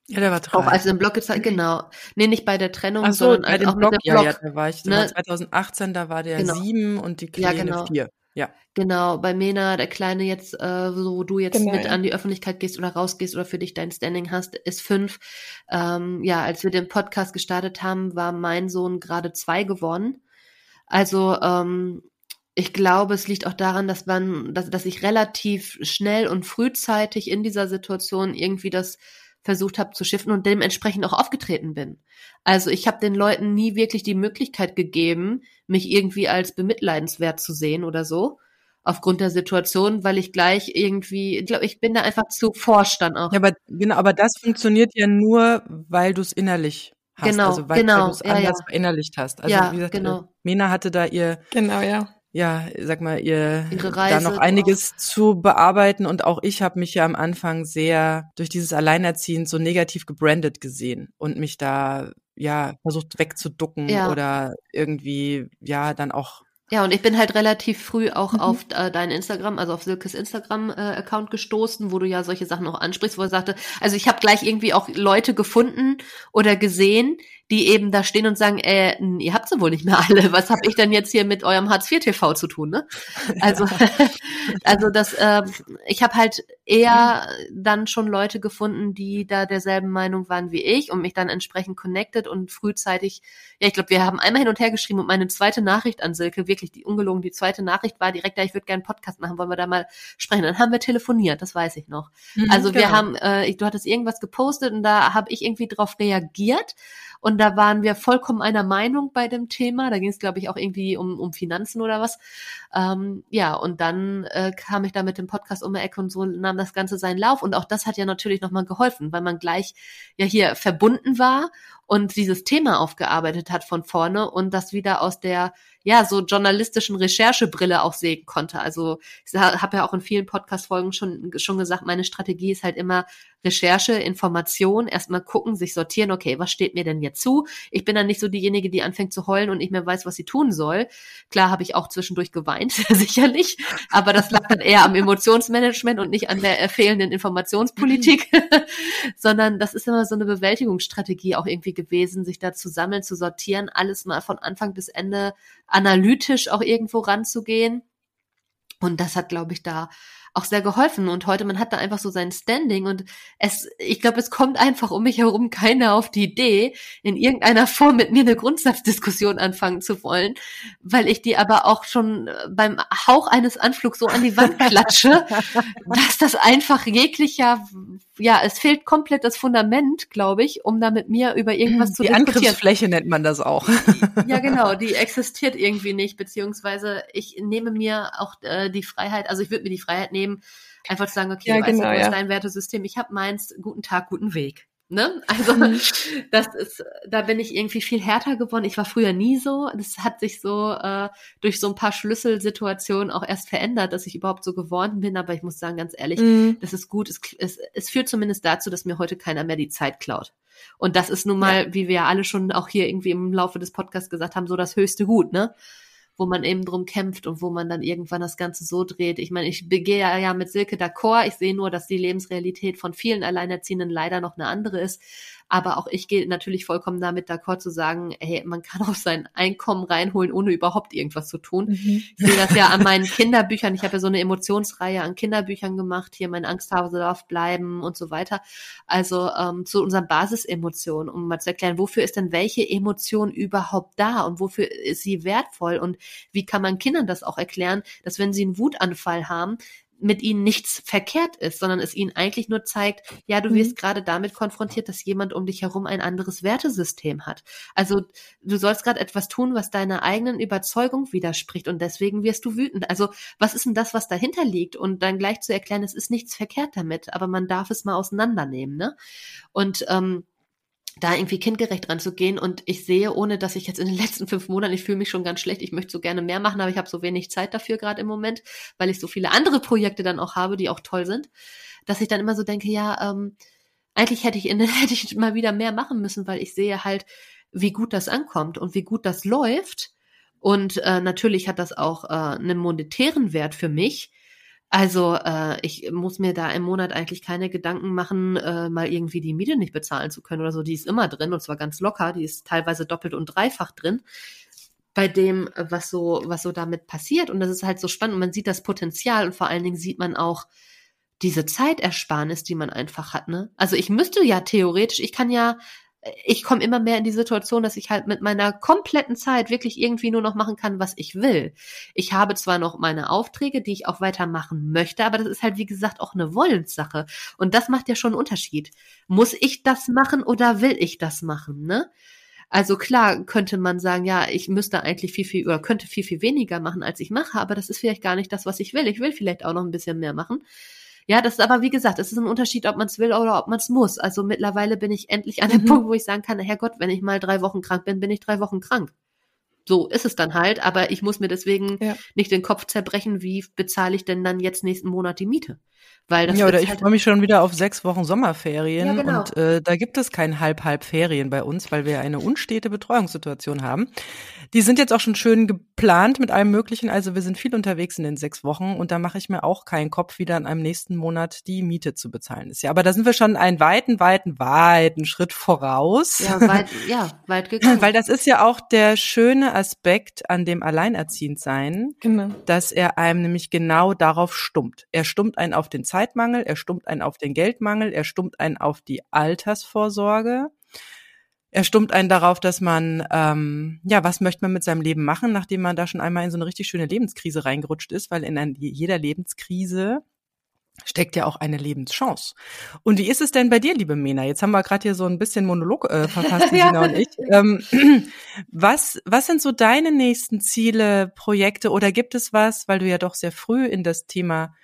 Ja, der war drei. Auch als im Blog gezeigt, genau. Nee, nicht bei der Trennung, Ach so, sondern bei dem auch Blog, mit dem ja, Blog. ja, da war ich, ne? 2018, da war der Genau. sieben und die Ja, Kleine genau. vier. Ja. Genau, bei Mena, der Kleine jetzt, äh, so wo du jetzt Genau, mit ja. an die Öffentlichkeit gehst oder rausgehst oder für dich dein Standing hast, ist fünf. Ähm, ja, als wir den Podcast gestartet haben, war mein Sohn gerade zwei geworden. Also ähm, ich glaube, es liegt auch daran, dass man, dass, dass ich relativ schnell und frühzeitig in dieser Situation irgendwie das versucht habe zu shiften und dementsprechend auch aufgetreten bin. Also ich habe den Leuten nie wirklich die Möglichkeit gegeben, mich irgendwie als bemitleidenswert zu sehen oder so, aufgrund der Situation, weil ich gleich irgendwie, ich glaube, ich bin da einfach zu forsch dann auch. Ja, aber genau, aber das funktioniert ja nur, weil du es innerlich hast. Genau, also weil, genau, weil du es ja, anders ja. verinnerlicht hast. Also Ja, wie gesagt, genau. Mena hatte da ihr, Genau, ja. Ja, sag mal, ihr da noch einiges zu bearbeiten und auch ich habe mich ja am Anfang sehr durch dieses Alleinerziehen so negativ gebrandet gesehen und mich da ja versucht wegzuducken Ja. oder irgendwie ja dann auch Ja, und ich bin halt relativ früh auch Mhm. auf äh, dein Instagram, also auf Silkes Instagram-Account gestoßen, wo du ja solche Sachen auch ansprichst, wo er sagte, also ich habe gleich irgendwie auch Leute gefunden oder gesehen, die eben da stehen und sagen, äh, ihr habt sie wohl nicht mehr alle. Was habe ich denn jetzt hier mit eurem Hartz IV TV zu tun, ne? Also, also das, äh, ich habe halt eher dann schon Leute gefunden, die da derselben Meinung waren wie ich und mich dann entsprechend connected und frühzeitig ja, ich glaube, wir haben einmal hin und her geschrieben und meine zweite Nachricht an Silke, wirklich die ungelogen, die zweite Nachricht war direkt, ja, ich würde gerne einen Podcast machen, wollen wir da mal sprechen. Dann haben wir telefoniert, das weiß ich noch. Also wir genau. haben, äh, ich- du hattest irgendwas gepostet und da habe ich irgendwie drauf reagiert und da waren wir vollkommen einer Meinung bei dem Thema. Da ging es, glaube ich, auch irgendwie um, um Finanzen oder was. Ähm, ja, und dann äh, kam ich da mit dem Podcast um die Ecke und so nahm das Ganze seinen Lauf. Und auch das hat ja natürlich nochmal geholfen, weil man gleich ja hier verbunden war und dieses Thema aufgearbeitet hat von vorne und das wieder aus der ja so journalistischen Recherchebrille auch sehen konnte. Also ich habe ja auch in vielen Podcast-Folgen schon schon gesagt, meine Strategie ist halt immer Recherche, Information, erstmal gucken, sich sortieren, okay, was steht mir denn jetzt zu? Ich bin dann nicht so diejenige, die anfängt zu heulen und nicht mehr weiß, was sie tun soll. Klar habe ich auch zwischendurch geweint, sicherlich, aber das lag dann eher am Emotionsmanagement und nicht an der äh, fehlenden Informationspolitik, sondern das ist immer so eine Bewältigungsstrategie auch irgendwie gewesen, sich da zu sammeln, zu sortieren, alles mal von Anfang bis Ende analytisch auch irgendwo ranzugehen. Und das hat, glaube ich, da auch sehr geholfen. Und heute, man hat da einfach so sein Standing und es, ich glaube, es kommt einfach um mich herum keiner auf die Idee, in irgendeiner Form mit mir eine Grundsatzdiskussion anfangen zu wollen, weil ich die aber auch schon äh, beim Hauch eines Anflugs so an die Wand klatsche, dass das einfach jeglicher, ja, es fehlt komplett das Fundament, glaube ich, um da mit mir über irgendwas zu die diskutieren. Angriffsfläche nennt man das auch. Ja, genau, die existiert irgendwie nicht, beziehungsweise ich nehme mir auch äh, die Freiheit, also ich würde mir die Freiheit nehmen, einfach zu sagen, okay, Ja, weißt du, genau, ja. dein Wertesystem, ich habe meins, guten Tag, guten Weg. Ne? Also Mhm. das ist, da bin ich irgendwie viel härter geworden. Ich war früher nie so. Das hat sich so äh, durch so ein paar Schlüsselsituationen auch erst verändert, dass ich überhaupt so geworden bin. Aber ich muss sagen, ganz ehrlich, Mhm. das ist gut. Es, es, es führt zumindest dazu, dass mir heute keiner mehr die Zeit klaut. Und das ist nun mal, wie wir ja alle schon auch hier irgendwie im Laufe des Podcasts gesagt haben, so das höchste Gut, ne? Wo man eben drum kämpft und wo man dann irgendwann das Ganze so dreht. Ich meine, ich gehe ja, ja mit Silke d'accord. Ich sehe nur, dass die Lebensrealität von vielen Alleinerziehenden leider noch eine andere ist. Aber auch ich gehe natürlich vollkommen damit d'accord zu sagen, hey, man kann auch sein Einkommen reinholen, ohne überhaupt irgendwas zu tun. Mhm. Ich sehe das ja an meinen Kinderbüchern. Ich habe ja so eine Emotionsreihe an Kinderbüchern gemacht. Hier mein Angsthase darf bleiben und so weiter. Also ähm, zu unseren Basisemotionen, um mal zu erklären, wofür ist denn welche Emotion überhaupt da und wofür ist sie wertvoll und wie kann man Kindern das auch erklären, dass wenn sie einen Wutanfall haben, mit ihnen nichts verkehrt ist, sondern es ihnen eigentlich nur zeigt, ja, du wirst mhm. gerade damit konfrontiert, dass jemand um dich herum ein anderes Wertesystem hat. Also du sollst gerade etwas tun, was deiner eigenen Überzeugung widerspricht und deswegen wirst du wütend. Also was ist denn das, was dahinter liegt? Und dann gleich zu erklären, es ist nichts verkehrt damit, aber man darf es mal auseinandernehmen, ne? Und ähm, da irgendwie kindgerecht ranzugehen. Und ich sehe, ohne dass ich jetzt in den letzten fünf Monaten, ich fühle mich schon ganz schlecht, ich möchte so gerne mehr machen, aber ich habe so wenig Zeit dafür gerade im Moment, weil ich so viele andere Projekte dann auch habe, die auch toll sind, dass ich dann immer so denke, ja, ähm, eigentlich hätte ich, in, hätte ich mal wieder mehr machen müssen, weil ich sehe halt, wie gut das ankommt und wie gut das läuft. Und äh, natürlich hat das auch äh, einen monetären Wert für mich. Also äh, ich muss mir da im Monat eigentlich keine Gedanken machen, äh, mal irgendwie die Miete nicht bezahlen zu können oder so. Die ist immer drin und zwar ganz locker. Die ist teilweise doppelt und dreifach drin bei dem, was so, was so damit passiert. Und das ist halt so spannend. Und man sieht das Potenzial und vor allen Dingen sieht man auch diese Zeitersparnis, die man einfach hat. Ne? Also ich müsste ja theoretisch, ich kann ja ich komme immer mehr in die Situation, dass ich halt mit meiner kompletten Zeit wirklich irgendwie nur noch machen kann, was ich will. Ich habe zwar noch meine Aufträge, die ich auch weitermachen möchte, aber das ist halt, wie gesagt, auch eine Wollenssache. Und das macht ja schon einen Unterschied. Muss ich das machen oder will ich das machen, ne? Also klar könnte man sagen, ja, ich müsste eigentlich viel, viel oder könnte viel, viel weniger machen, als ich mache, aber das ist vielleicht gar nicht das, was ich will. Ich will vielleicht auch noch ein bisschen mehr machen. Ja, das ist aber wie gesagt, es ist ein Unterschied, ob man es will oder ob man es muss. Also mittlerweile bin ich endlich an dem mhm. Punkt, wo ich sagen kann, Herrgott, wenn ich mal drei Wochen krank bin, bin ich drei Wochen krank. So ist es dann halt, aber ich muss mir deswegen ja. nicht den Kopf zerbrechen, wie bezahle ich denn dann jetzt nächsten Monat die Miete? Weil das ja, oder ich halt freue mich schon wieder auf sechs Wochen Sommerferien ja, genau. und äh, da gibt es kein Halb-Halb-Ferien bei uns, weil wir eine unstete Betreuungssituation haben. Die sind jetzt auch schon schön geplant mit allem Möglichen. Also wir sind viel unterwegs in den sechs Wochen und da mache ich mir auch keinen Kopf, wieder in einem nächsten Monat die Miete zu bezahlen ist. Ja, aber da sind wir schon einen weiten, weiten, weiten Schritt voraus. Ja, weit, ja, weit gekommen. Weil das ist ja auch der schöne Aspekt an dem Alleinerziehendsein, genau. dass er einem nämlich genau darauf stummt. Er stummt einen auf den Zeitmangel, er stummt einen auf den Geldmangel, er stummt einen auf die Altersvorsorge er stummt einen darauf, dass man, ähm, ja, was möchte man mit seinem Leben machen, nachdem man da schon einmal in so eine richtig schöne Lebenskrise reingerutscht ist, weil in ein, jeder Lebenskrise steckt ja auch eine Lebenschance. Und wie ist es denn bei dir, liebe Mena? Jetzt haben wir gerade hier so ein bisschen Monolog äh, verfasst, Sina ja. und ich. Ähm, was, was sind so deine nächsten Ziele, Projekte oder gibt es was, weil du ja doch sehr früh in das Thema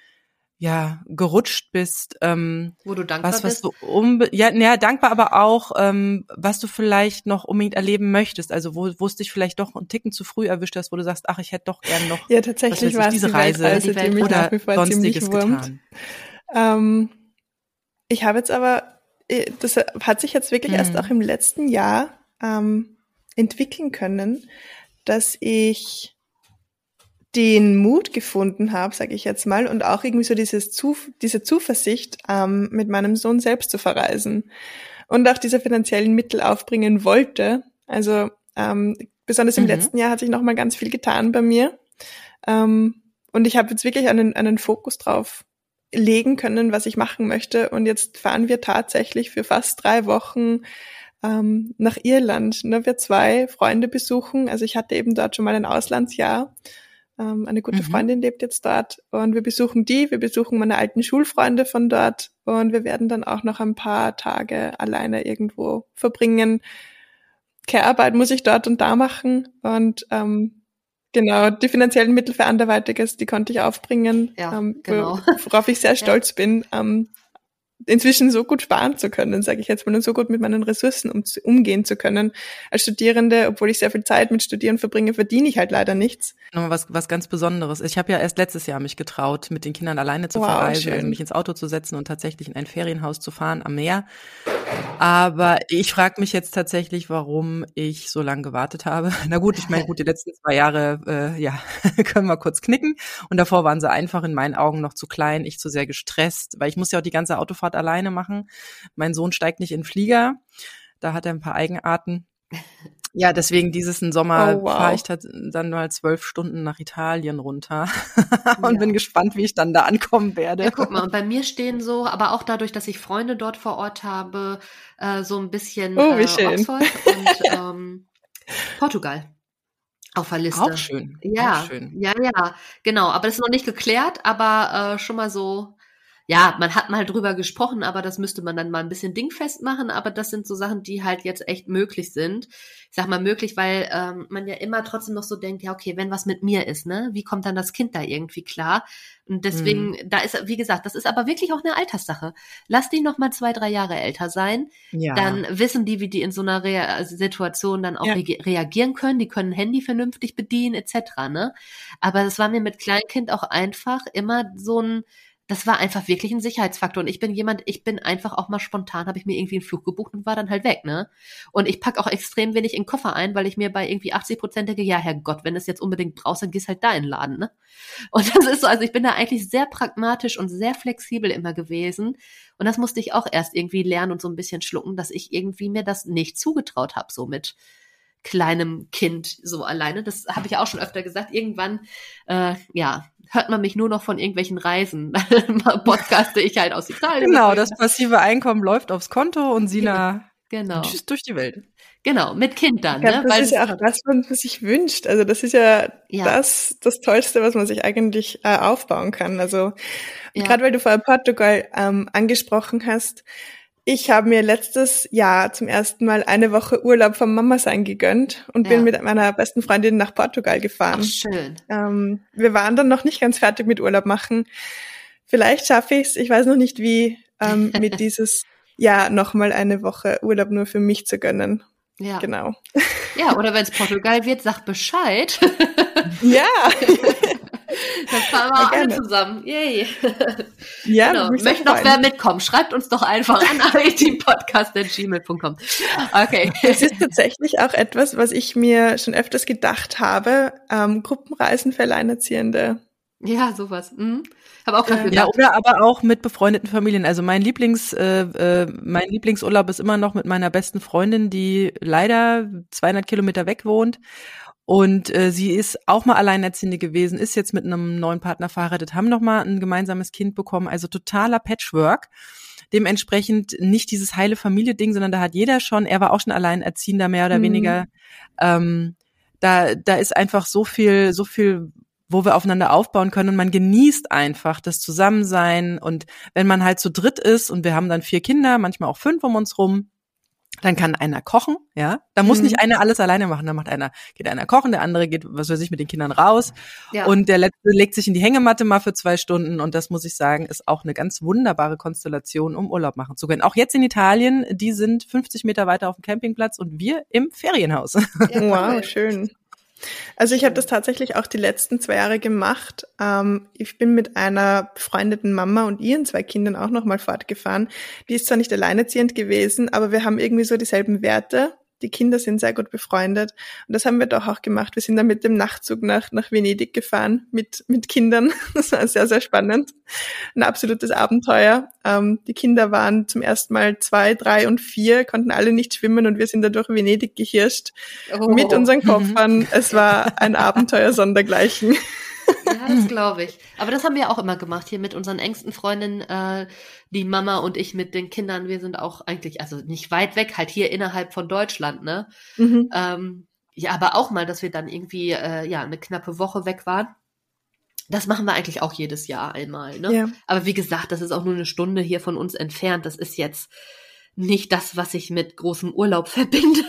ja gerutscht bist, ähm, wo du dankbar was, was bist. Du ja, ja, dankbar, aber auch ähm, was du vielleicht noch unbedingt erleben möchtest. Also wo, wo es dich vielleicht doch einen Ticken zu früh erwischt hast, wo du sagst, ach, ich hätte doch gern noch ja tatsächlich war diese die Reise, Reise die mich oder nach wie vor sonstiges getan. Ähm, ich habe jetzt aber, äh, das hat sich jetzt wirklich hm. erst auch im letzten Jahr ähm, entwickeln können, dass ich den Mut gefunden habe, sage ich jetzt mal, und auch irgendwie so dieses Zu diese Zuversicht, ähm, mit meinem Sohn selbst zu verreisen und auch diese finanziellen Mittel aufbringen wollte. Also ähm, besonders im mhm. letzten Jahr hat sich noch mal ganz viel getan bei mir ähm, und ich habe jetzt wirklich einen, einen Fokus drauf legen können, was ich machen möchte. Und jetzt fahren wir tatsächlich für fast drei Wochen ähm, nach Irland. Ne, wir zwei Freunde besuchen. Also ich hatte eben dort schon mal ein Auslandsjahr ähm, eine gute mhm. Freundin lebt jetzt dort und wir besuchen die, wir besuchen meine alten Schulfreunde von dort und wir werden dann auch noch ein paar Tage alleine irgendwo verbringen. Care-Arbeit muss ich dort und da machen und ähm, genau, die finanziellen Mittel für Anderweitiges, die konnte ich aufbringen, ja, ähm, genau. worauf ich sehr stolz ja. bin. Ähm, inzwischen so gut sparen zu können, sage ich jetzt mal, und so gut mit meinen Ressourcen um, umgehen zu können. Als Studierende, obwohl ich sehr viel Zeit mit Studieren verbringe, verdiene ich halt leider nichts. Nochmal was, was ganz Besonderes. Ich habe ja erst letztes Jahr mich getraut, mit den Kindern alleine zu wow, verreisen, also mich ins Auto zu setzen und tatsächlich in ein Ferienhaus zu fahren am Meer. Aber ich frage mich jetzt tatsächlich, warum ich so lange gewartet habe. Na gut, ich meine, gut, die letzten zwei Jahre, äh, ja, können wir kurz knicken. Und davor waren sie einfach in meinen Augen noch zu klein, ich zu sehr gestresst, weil ich muss ja auch die ganze Autofahrt alleine machen. Mein Sohn steigt nicht in Flieger. Da hat er ein paar Eigenarten. Ja, deswegen dieses Sommer oh, wow. fahre ich dann mal zwölf Stunden nach Italien runter und ja. bin gespannt, wie ich dann da ankommen werde. Ja, guck mal, und bei mir stehen so, aber auch dadurch, dass ich Freunde dort vor Ort habe, äh, so ein bisschen oh, wie äh, schön. Oxford und ähm, Portugal. Auf der Liste. Auch schön. Ja, Auch schön. ja, ja, genau. Aber das ist noch nicht geklärt, aber äh, schon mal so ja, man hat mal drüber gesprochen, aber das müsste man dann mal ein bisschen dingfest machen. Aber das sind so Sachen, die halt jetzt echt möglich sind. Ich sag mal möglich, weil ähm, man ja immer trotzdem noch so denkt, ja, okay, wenn was mit mir ist, ne, wie kommt dann das Kind da irgendwie klar? Und deswegen, mhm. da ist, wie gesagt, das ist aber wirklich auch eine Alterssache. Lass die noch mal zwei, drei Jahre älter sein. Ja. Dann wissen die, wie die in so einer Re Situation dann auch ja. re reagieren können. Die können Handy vernünftig bedienen, etc. Ne? Aber es war mir mit Kleinkind auch einfach immer so ein das war einfach wirklich ein Sicherheitsfaktor. Und ich bin jemand, ich bin einfach auch mal spontan, habe ich mir irgendwie einen Flug gebucht und war dann halt weg, ne? Und ich pack auch extrem wenig in Koffer ein, weil ich mir bei irgendwie 80 Prozent denke, ja, Herrgott, wenn du es jetzt unbedingt brauchst, dann gehst halt da in den Laden, ne? Und das ist so, also ich bin da eigentlich sehr pragmatisch und sehr flexibel immer gewesen. Und das musste ich auch erst irgendwie lernen und so ein bisschen schlucken, dass ich irgendwie mir das nicht zugetraut habe, so mit kleinem Kind so alleine. Das habe ich auch schon öfter gesagt. Irgendwann, äh, ja, hört man mich nur noch von irgendwelchen Reisen. podcaste ich halt aus Italien. Genau, das passive Einkommen läuft aufs Konto und Sina genau. tschüss durch die Welt. Genau, mit Kind dann. Ja, ne? Das Weil ist ja auch das, was man sich wünscht. Also das ist ja, ja. das das Tollste, was man sich eigentlich äh, aufbauen kann. Also ja. gerade weil du vorher Portugal ähm, angesprochen hast, ich habe mir letztes Jahr zum ersten Mal eine Woche Urlaub vom Mama sein gegönnt und ja. bin mit meiner besten Freundin nach Portugal gefahren. Ach, schön. Ähm, wir waren dann noch nicht ganz fertig mit Urlaub machen. Vielleicht schaffe ich es, ich weiß noch nicht wie, ähm, mit dieses Jahr nochmal eine Woche Urlaub nur für mich zu gönnen. Ja. Genau. Ja, oder wenn es Portugal wird, sag Bescheid. ja. Dann fahren wir ja, alle zusammen. Yay. Ja, genau. Möchte noch wer mitkommen? Schreibt uns doch einfach an itpodcast.gmail.com. Okay. Es ist tatsächlich auch etwas, was ich mir schon öfters gedacht habe. Ähm, Gruppenreisen für Alleinerziehende. Ja, sowas. Mhm. Habe auch gerade gedacht. Ja, oder aber auch mit befreundeten Familien. Also mein Lieblings, äh, äh, mein Lieblingsurlaub ist immer noch mit meiner besten Freundin, die leider 200 Kilometer weg wohnt. Und äh, sie ist auch mal Alleinerziehende gewesen, ist jetzt mit einem neuen Partner verheiratet, haben noch mal ein gemeinsames Kind bekommen, also totaler Patchwork. Dementsprechend nicht dieses heile Familie-Ding, sondern da hat jeder schon, er war auch schon Alleinerziehender, mehr oder mhm. weniger. Ähm, da, da ist einfach so viel, so viel wo wir aufeinander aufbauen können und man genießt einfach das Zusammensein und wenn man halt zu dritt ist und wir haben dann vier Kinder, manchmal auch fünf um uns rum, dann kann einer kochen, ja. Da muss mhm. nicht einer alles alleine machen. Da macht einer, geht einer kochen, der andere geht, was weiß ich, mit den Kindern raus. Ja. Und der letzte legt sich in die Hängematte mal für zwei Stunden. Und das muss ich sagen, ist auch eine ganz wunderbare Konstellation, um Urlaub machen zu können. Auch jetzt in Italien, die sind 50 Meter weiter auf dem Campingplatz und wir im Ferienhaus. Ja, wow, schön. Also ich habe das tatsächlich auch die letzten zwei Jahre gemacht. Ähm, ich bin mit einer befreundeten Mama und ihren zwei Kindern auch nochmal fortgefahren. Die ist zwar nicht alleinerziehend gewesen, aber wir haben irgendwie so dieselben Werte die Kinder sind sehr gut befreundet. Und das haben wir doch auch gemacht. Wir sind dann mit dem Nachtzug nach, nach Venedig gefahren mit, mit Kindern. Das war sehr, sehr spannend. Ein absolutes Abenteuer. Ähm, die Kinder waren zum ersten Mal zwei, drei und vier, konnten alle nicht schwimmen und wir sind da durch Venedig gehirscht oh. mit unseren Koffern. es war ein Abenteuer sondergleichen. Ja, das glaube ich. Aber das haben wir auch immer gemacht hier mit unseren engsten Freundinnen, äh, die Mama und ich mit den Kindern. Wir sind auch eigentlich, also nicht weit weg, halt hier innerhalb von Deutschland, ne? Mhm. Ähm, ja, aber auch mal, dass wir dann irgendwie äh, ja eine knappe Woche weg waren. Das machen wir eigentlich auch jedes Jahr einmal, ne? Ja. Aber wie gesagt, das ist auch nur eine Stunde hier von uns entfernt. Das ist jetzt nicht das, was ich mit großem Urlaub verbinde.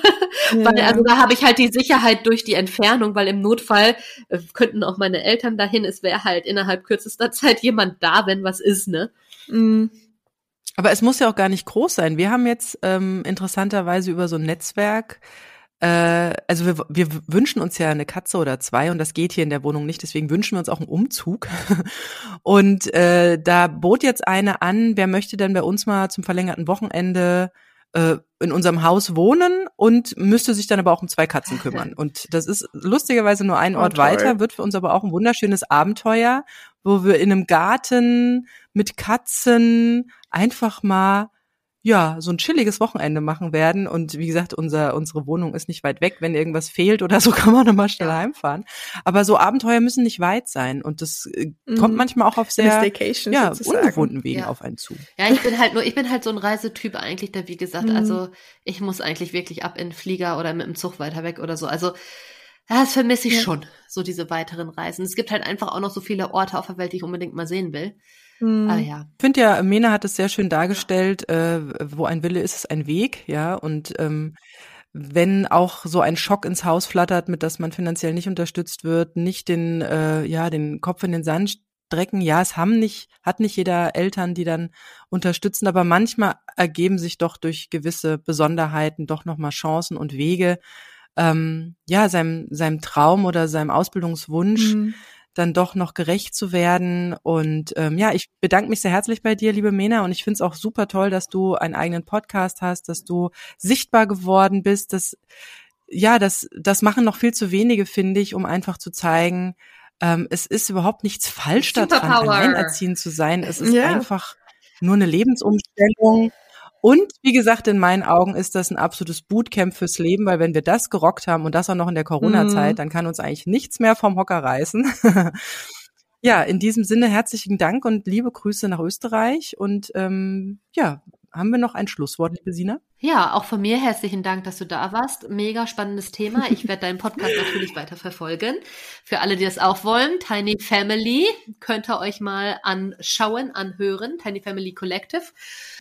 Ja. weil, also da habe ich halt die Sicherheit durch die Entfernung, weil im Notfall äh, könnten auch meine Eltern dahin. Es wäre halt innerhalb kürzester Zeit jemand da, wenn was ist, ne? Mhm. Aber es muss ja auch gar nicht groß sein. Wir haben jetzt ähm, interessanterweise über so ein Netzwerk äh, also wir, wir wünschen uns ja eine Katze oder zwei und das geht hier in der Wohnung nicht, deswegen wünschen wir uns auch einen Umzug. Und äh, da bot jetzt eine an, wer möchte denn bei uns mal zum verlängerten Wochenende äh, in unserem Haus wohnen und müsste sich dann aber auch um zwei Katzen kümmern. Und das ist lustigerweise nur ein oh, Ort weiter, wird für uns aber auch ein wunderschönes Abenteuer, wo wir in einem Garten mit Katzen einfach mal ja, so ein chilliges Wochenende machen werden. Und wie gesagt, unser, unsere Wohnung ist nicht weit weg. Wenn irgendwas fehlt oder so, kann man nochmal schnell heimfahren. Aber so Abenteuer müssen nicht weit sein. Und das äh, mhm. kommt manchmal auch auf sehr ja, ungewohnten Wegen ja. auf einen zu. Ja, ich bin halt nur, ich bin halt so ein Reisetyp eigentlich, da wie gesagt, mhm. also ich muss eigentlich wirklich ab in den Flieger oder mit dem Zug weiter weg oder so. Also Das vermisse ich ja. schon, so diese weiteren Reisen. Es gibt halt einfach auch noch so viele Orte auf der Welt, die ich unbedingt mal sehen will. Mhm. Ah, ja. Ich finde ja, Mena hat es sehr schön dargestellt, äh, wo ein Wille ist, ist ein Weg, ja. Und ähm, wenn auch so ein Schock ins Haus flattert, mit dass man finanziell nicht unterstützt wird, nicht den, äh, ja, den Kopf in den Sand strecken. Ja, es haben nicht, hat nicht jeder Eltern, die dann unterstützen, aber manchmal ergeben sich doch durch gewisse Besonderheiten doch nochmal Chancen und Wege, ähm, ja, seinem, seinem Traum oder seinem Ausbildungswunsch mhm. Dann doch noch gerecht zu werden. Und ähm, ja, ich bedanke mich sehr herzlich bei dir, liebe Mena, und ich finde es auch super toll, dass du einen eigenen Podcast hast, dass du sichtbar geworden bist. Dass, ja, das, das machen noch viel zu wenige, finde ich, um einfach zu zeigen, ähm, es ist überhaupt nichts falsch daran, alleinerziehend zu sein. Es ist ja. einfach nur eine Lebensumstellung. Und wie gesagt, in meinen Augen ist das ein absolutes Bootcamp fürs Leben, weil wenn wir das gerockt haben und das auch noch in der Corona-Zeit, mhm. dann kann uns eigentlich nichts mehr vom Hocker reißen. ja, in diesem Sinne herzlichen Dank und liebe Grüße nach Österreich und ähm, ja, haben wir noch ein Schlusswort, liebe Sina? Ja, auch von mir herzlichen Dank, dass du da warst. Mega spannendes Thema. Ich werde deinen Podcast natürlich weiter verfolgen. Für alle, die das auch wollen, Tiny Family könnt ihr euch mal anschauen, anhören. Tiny Family Collective.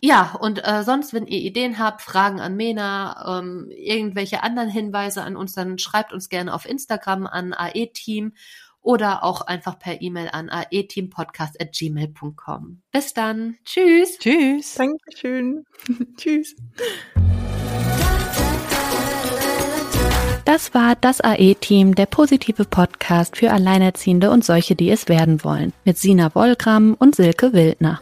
Ja, und äh, sonst, wenn ihr Ideen habt, Fragen an Mena, ähm, irgendwelche anderen Hinweise an uns, dann schreibt uns gerne auf Instagram an AE-Team oder auch einfach per E-Mail an aeteampodcast.gmail.com. Bis dann. Tschüss. Tschüss. Dankeschön. Tschüss. Das war das AE-Team, der positive Podcast für Alleinerziehende und solche, die es werden wollen, mit Sina Wollgramm und Silke Wildner.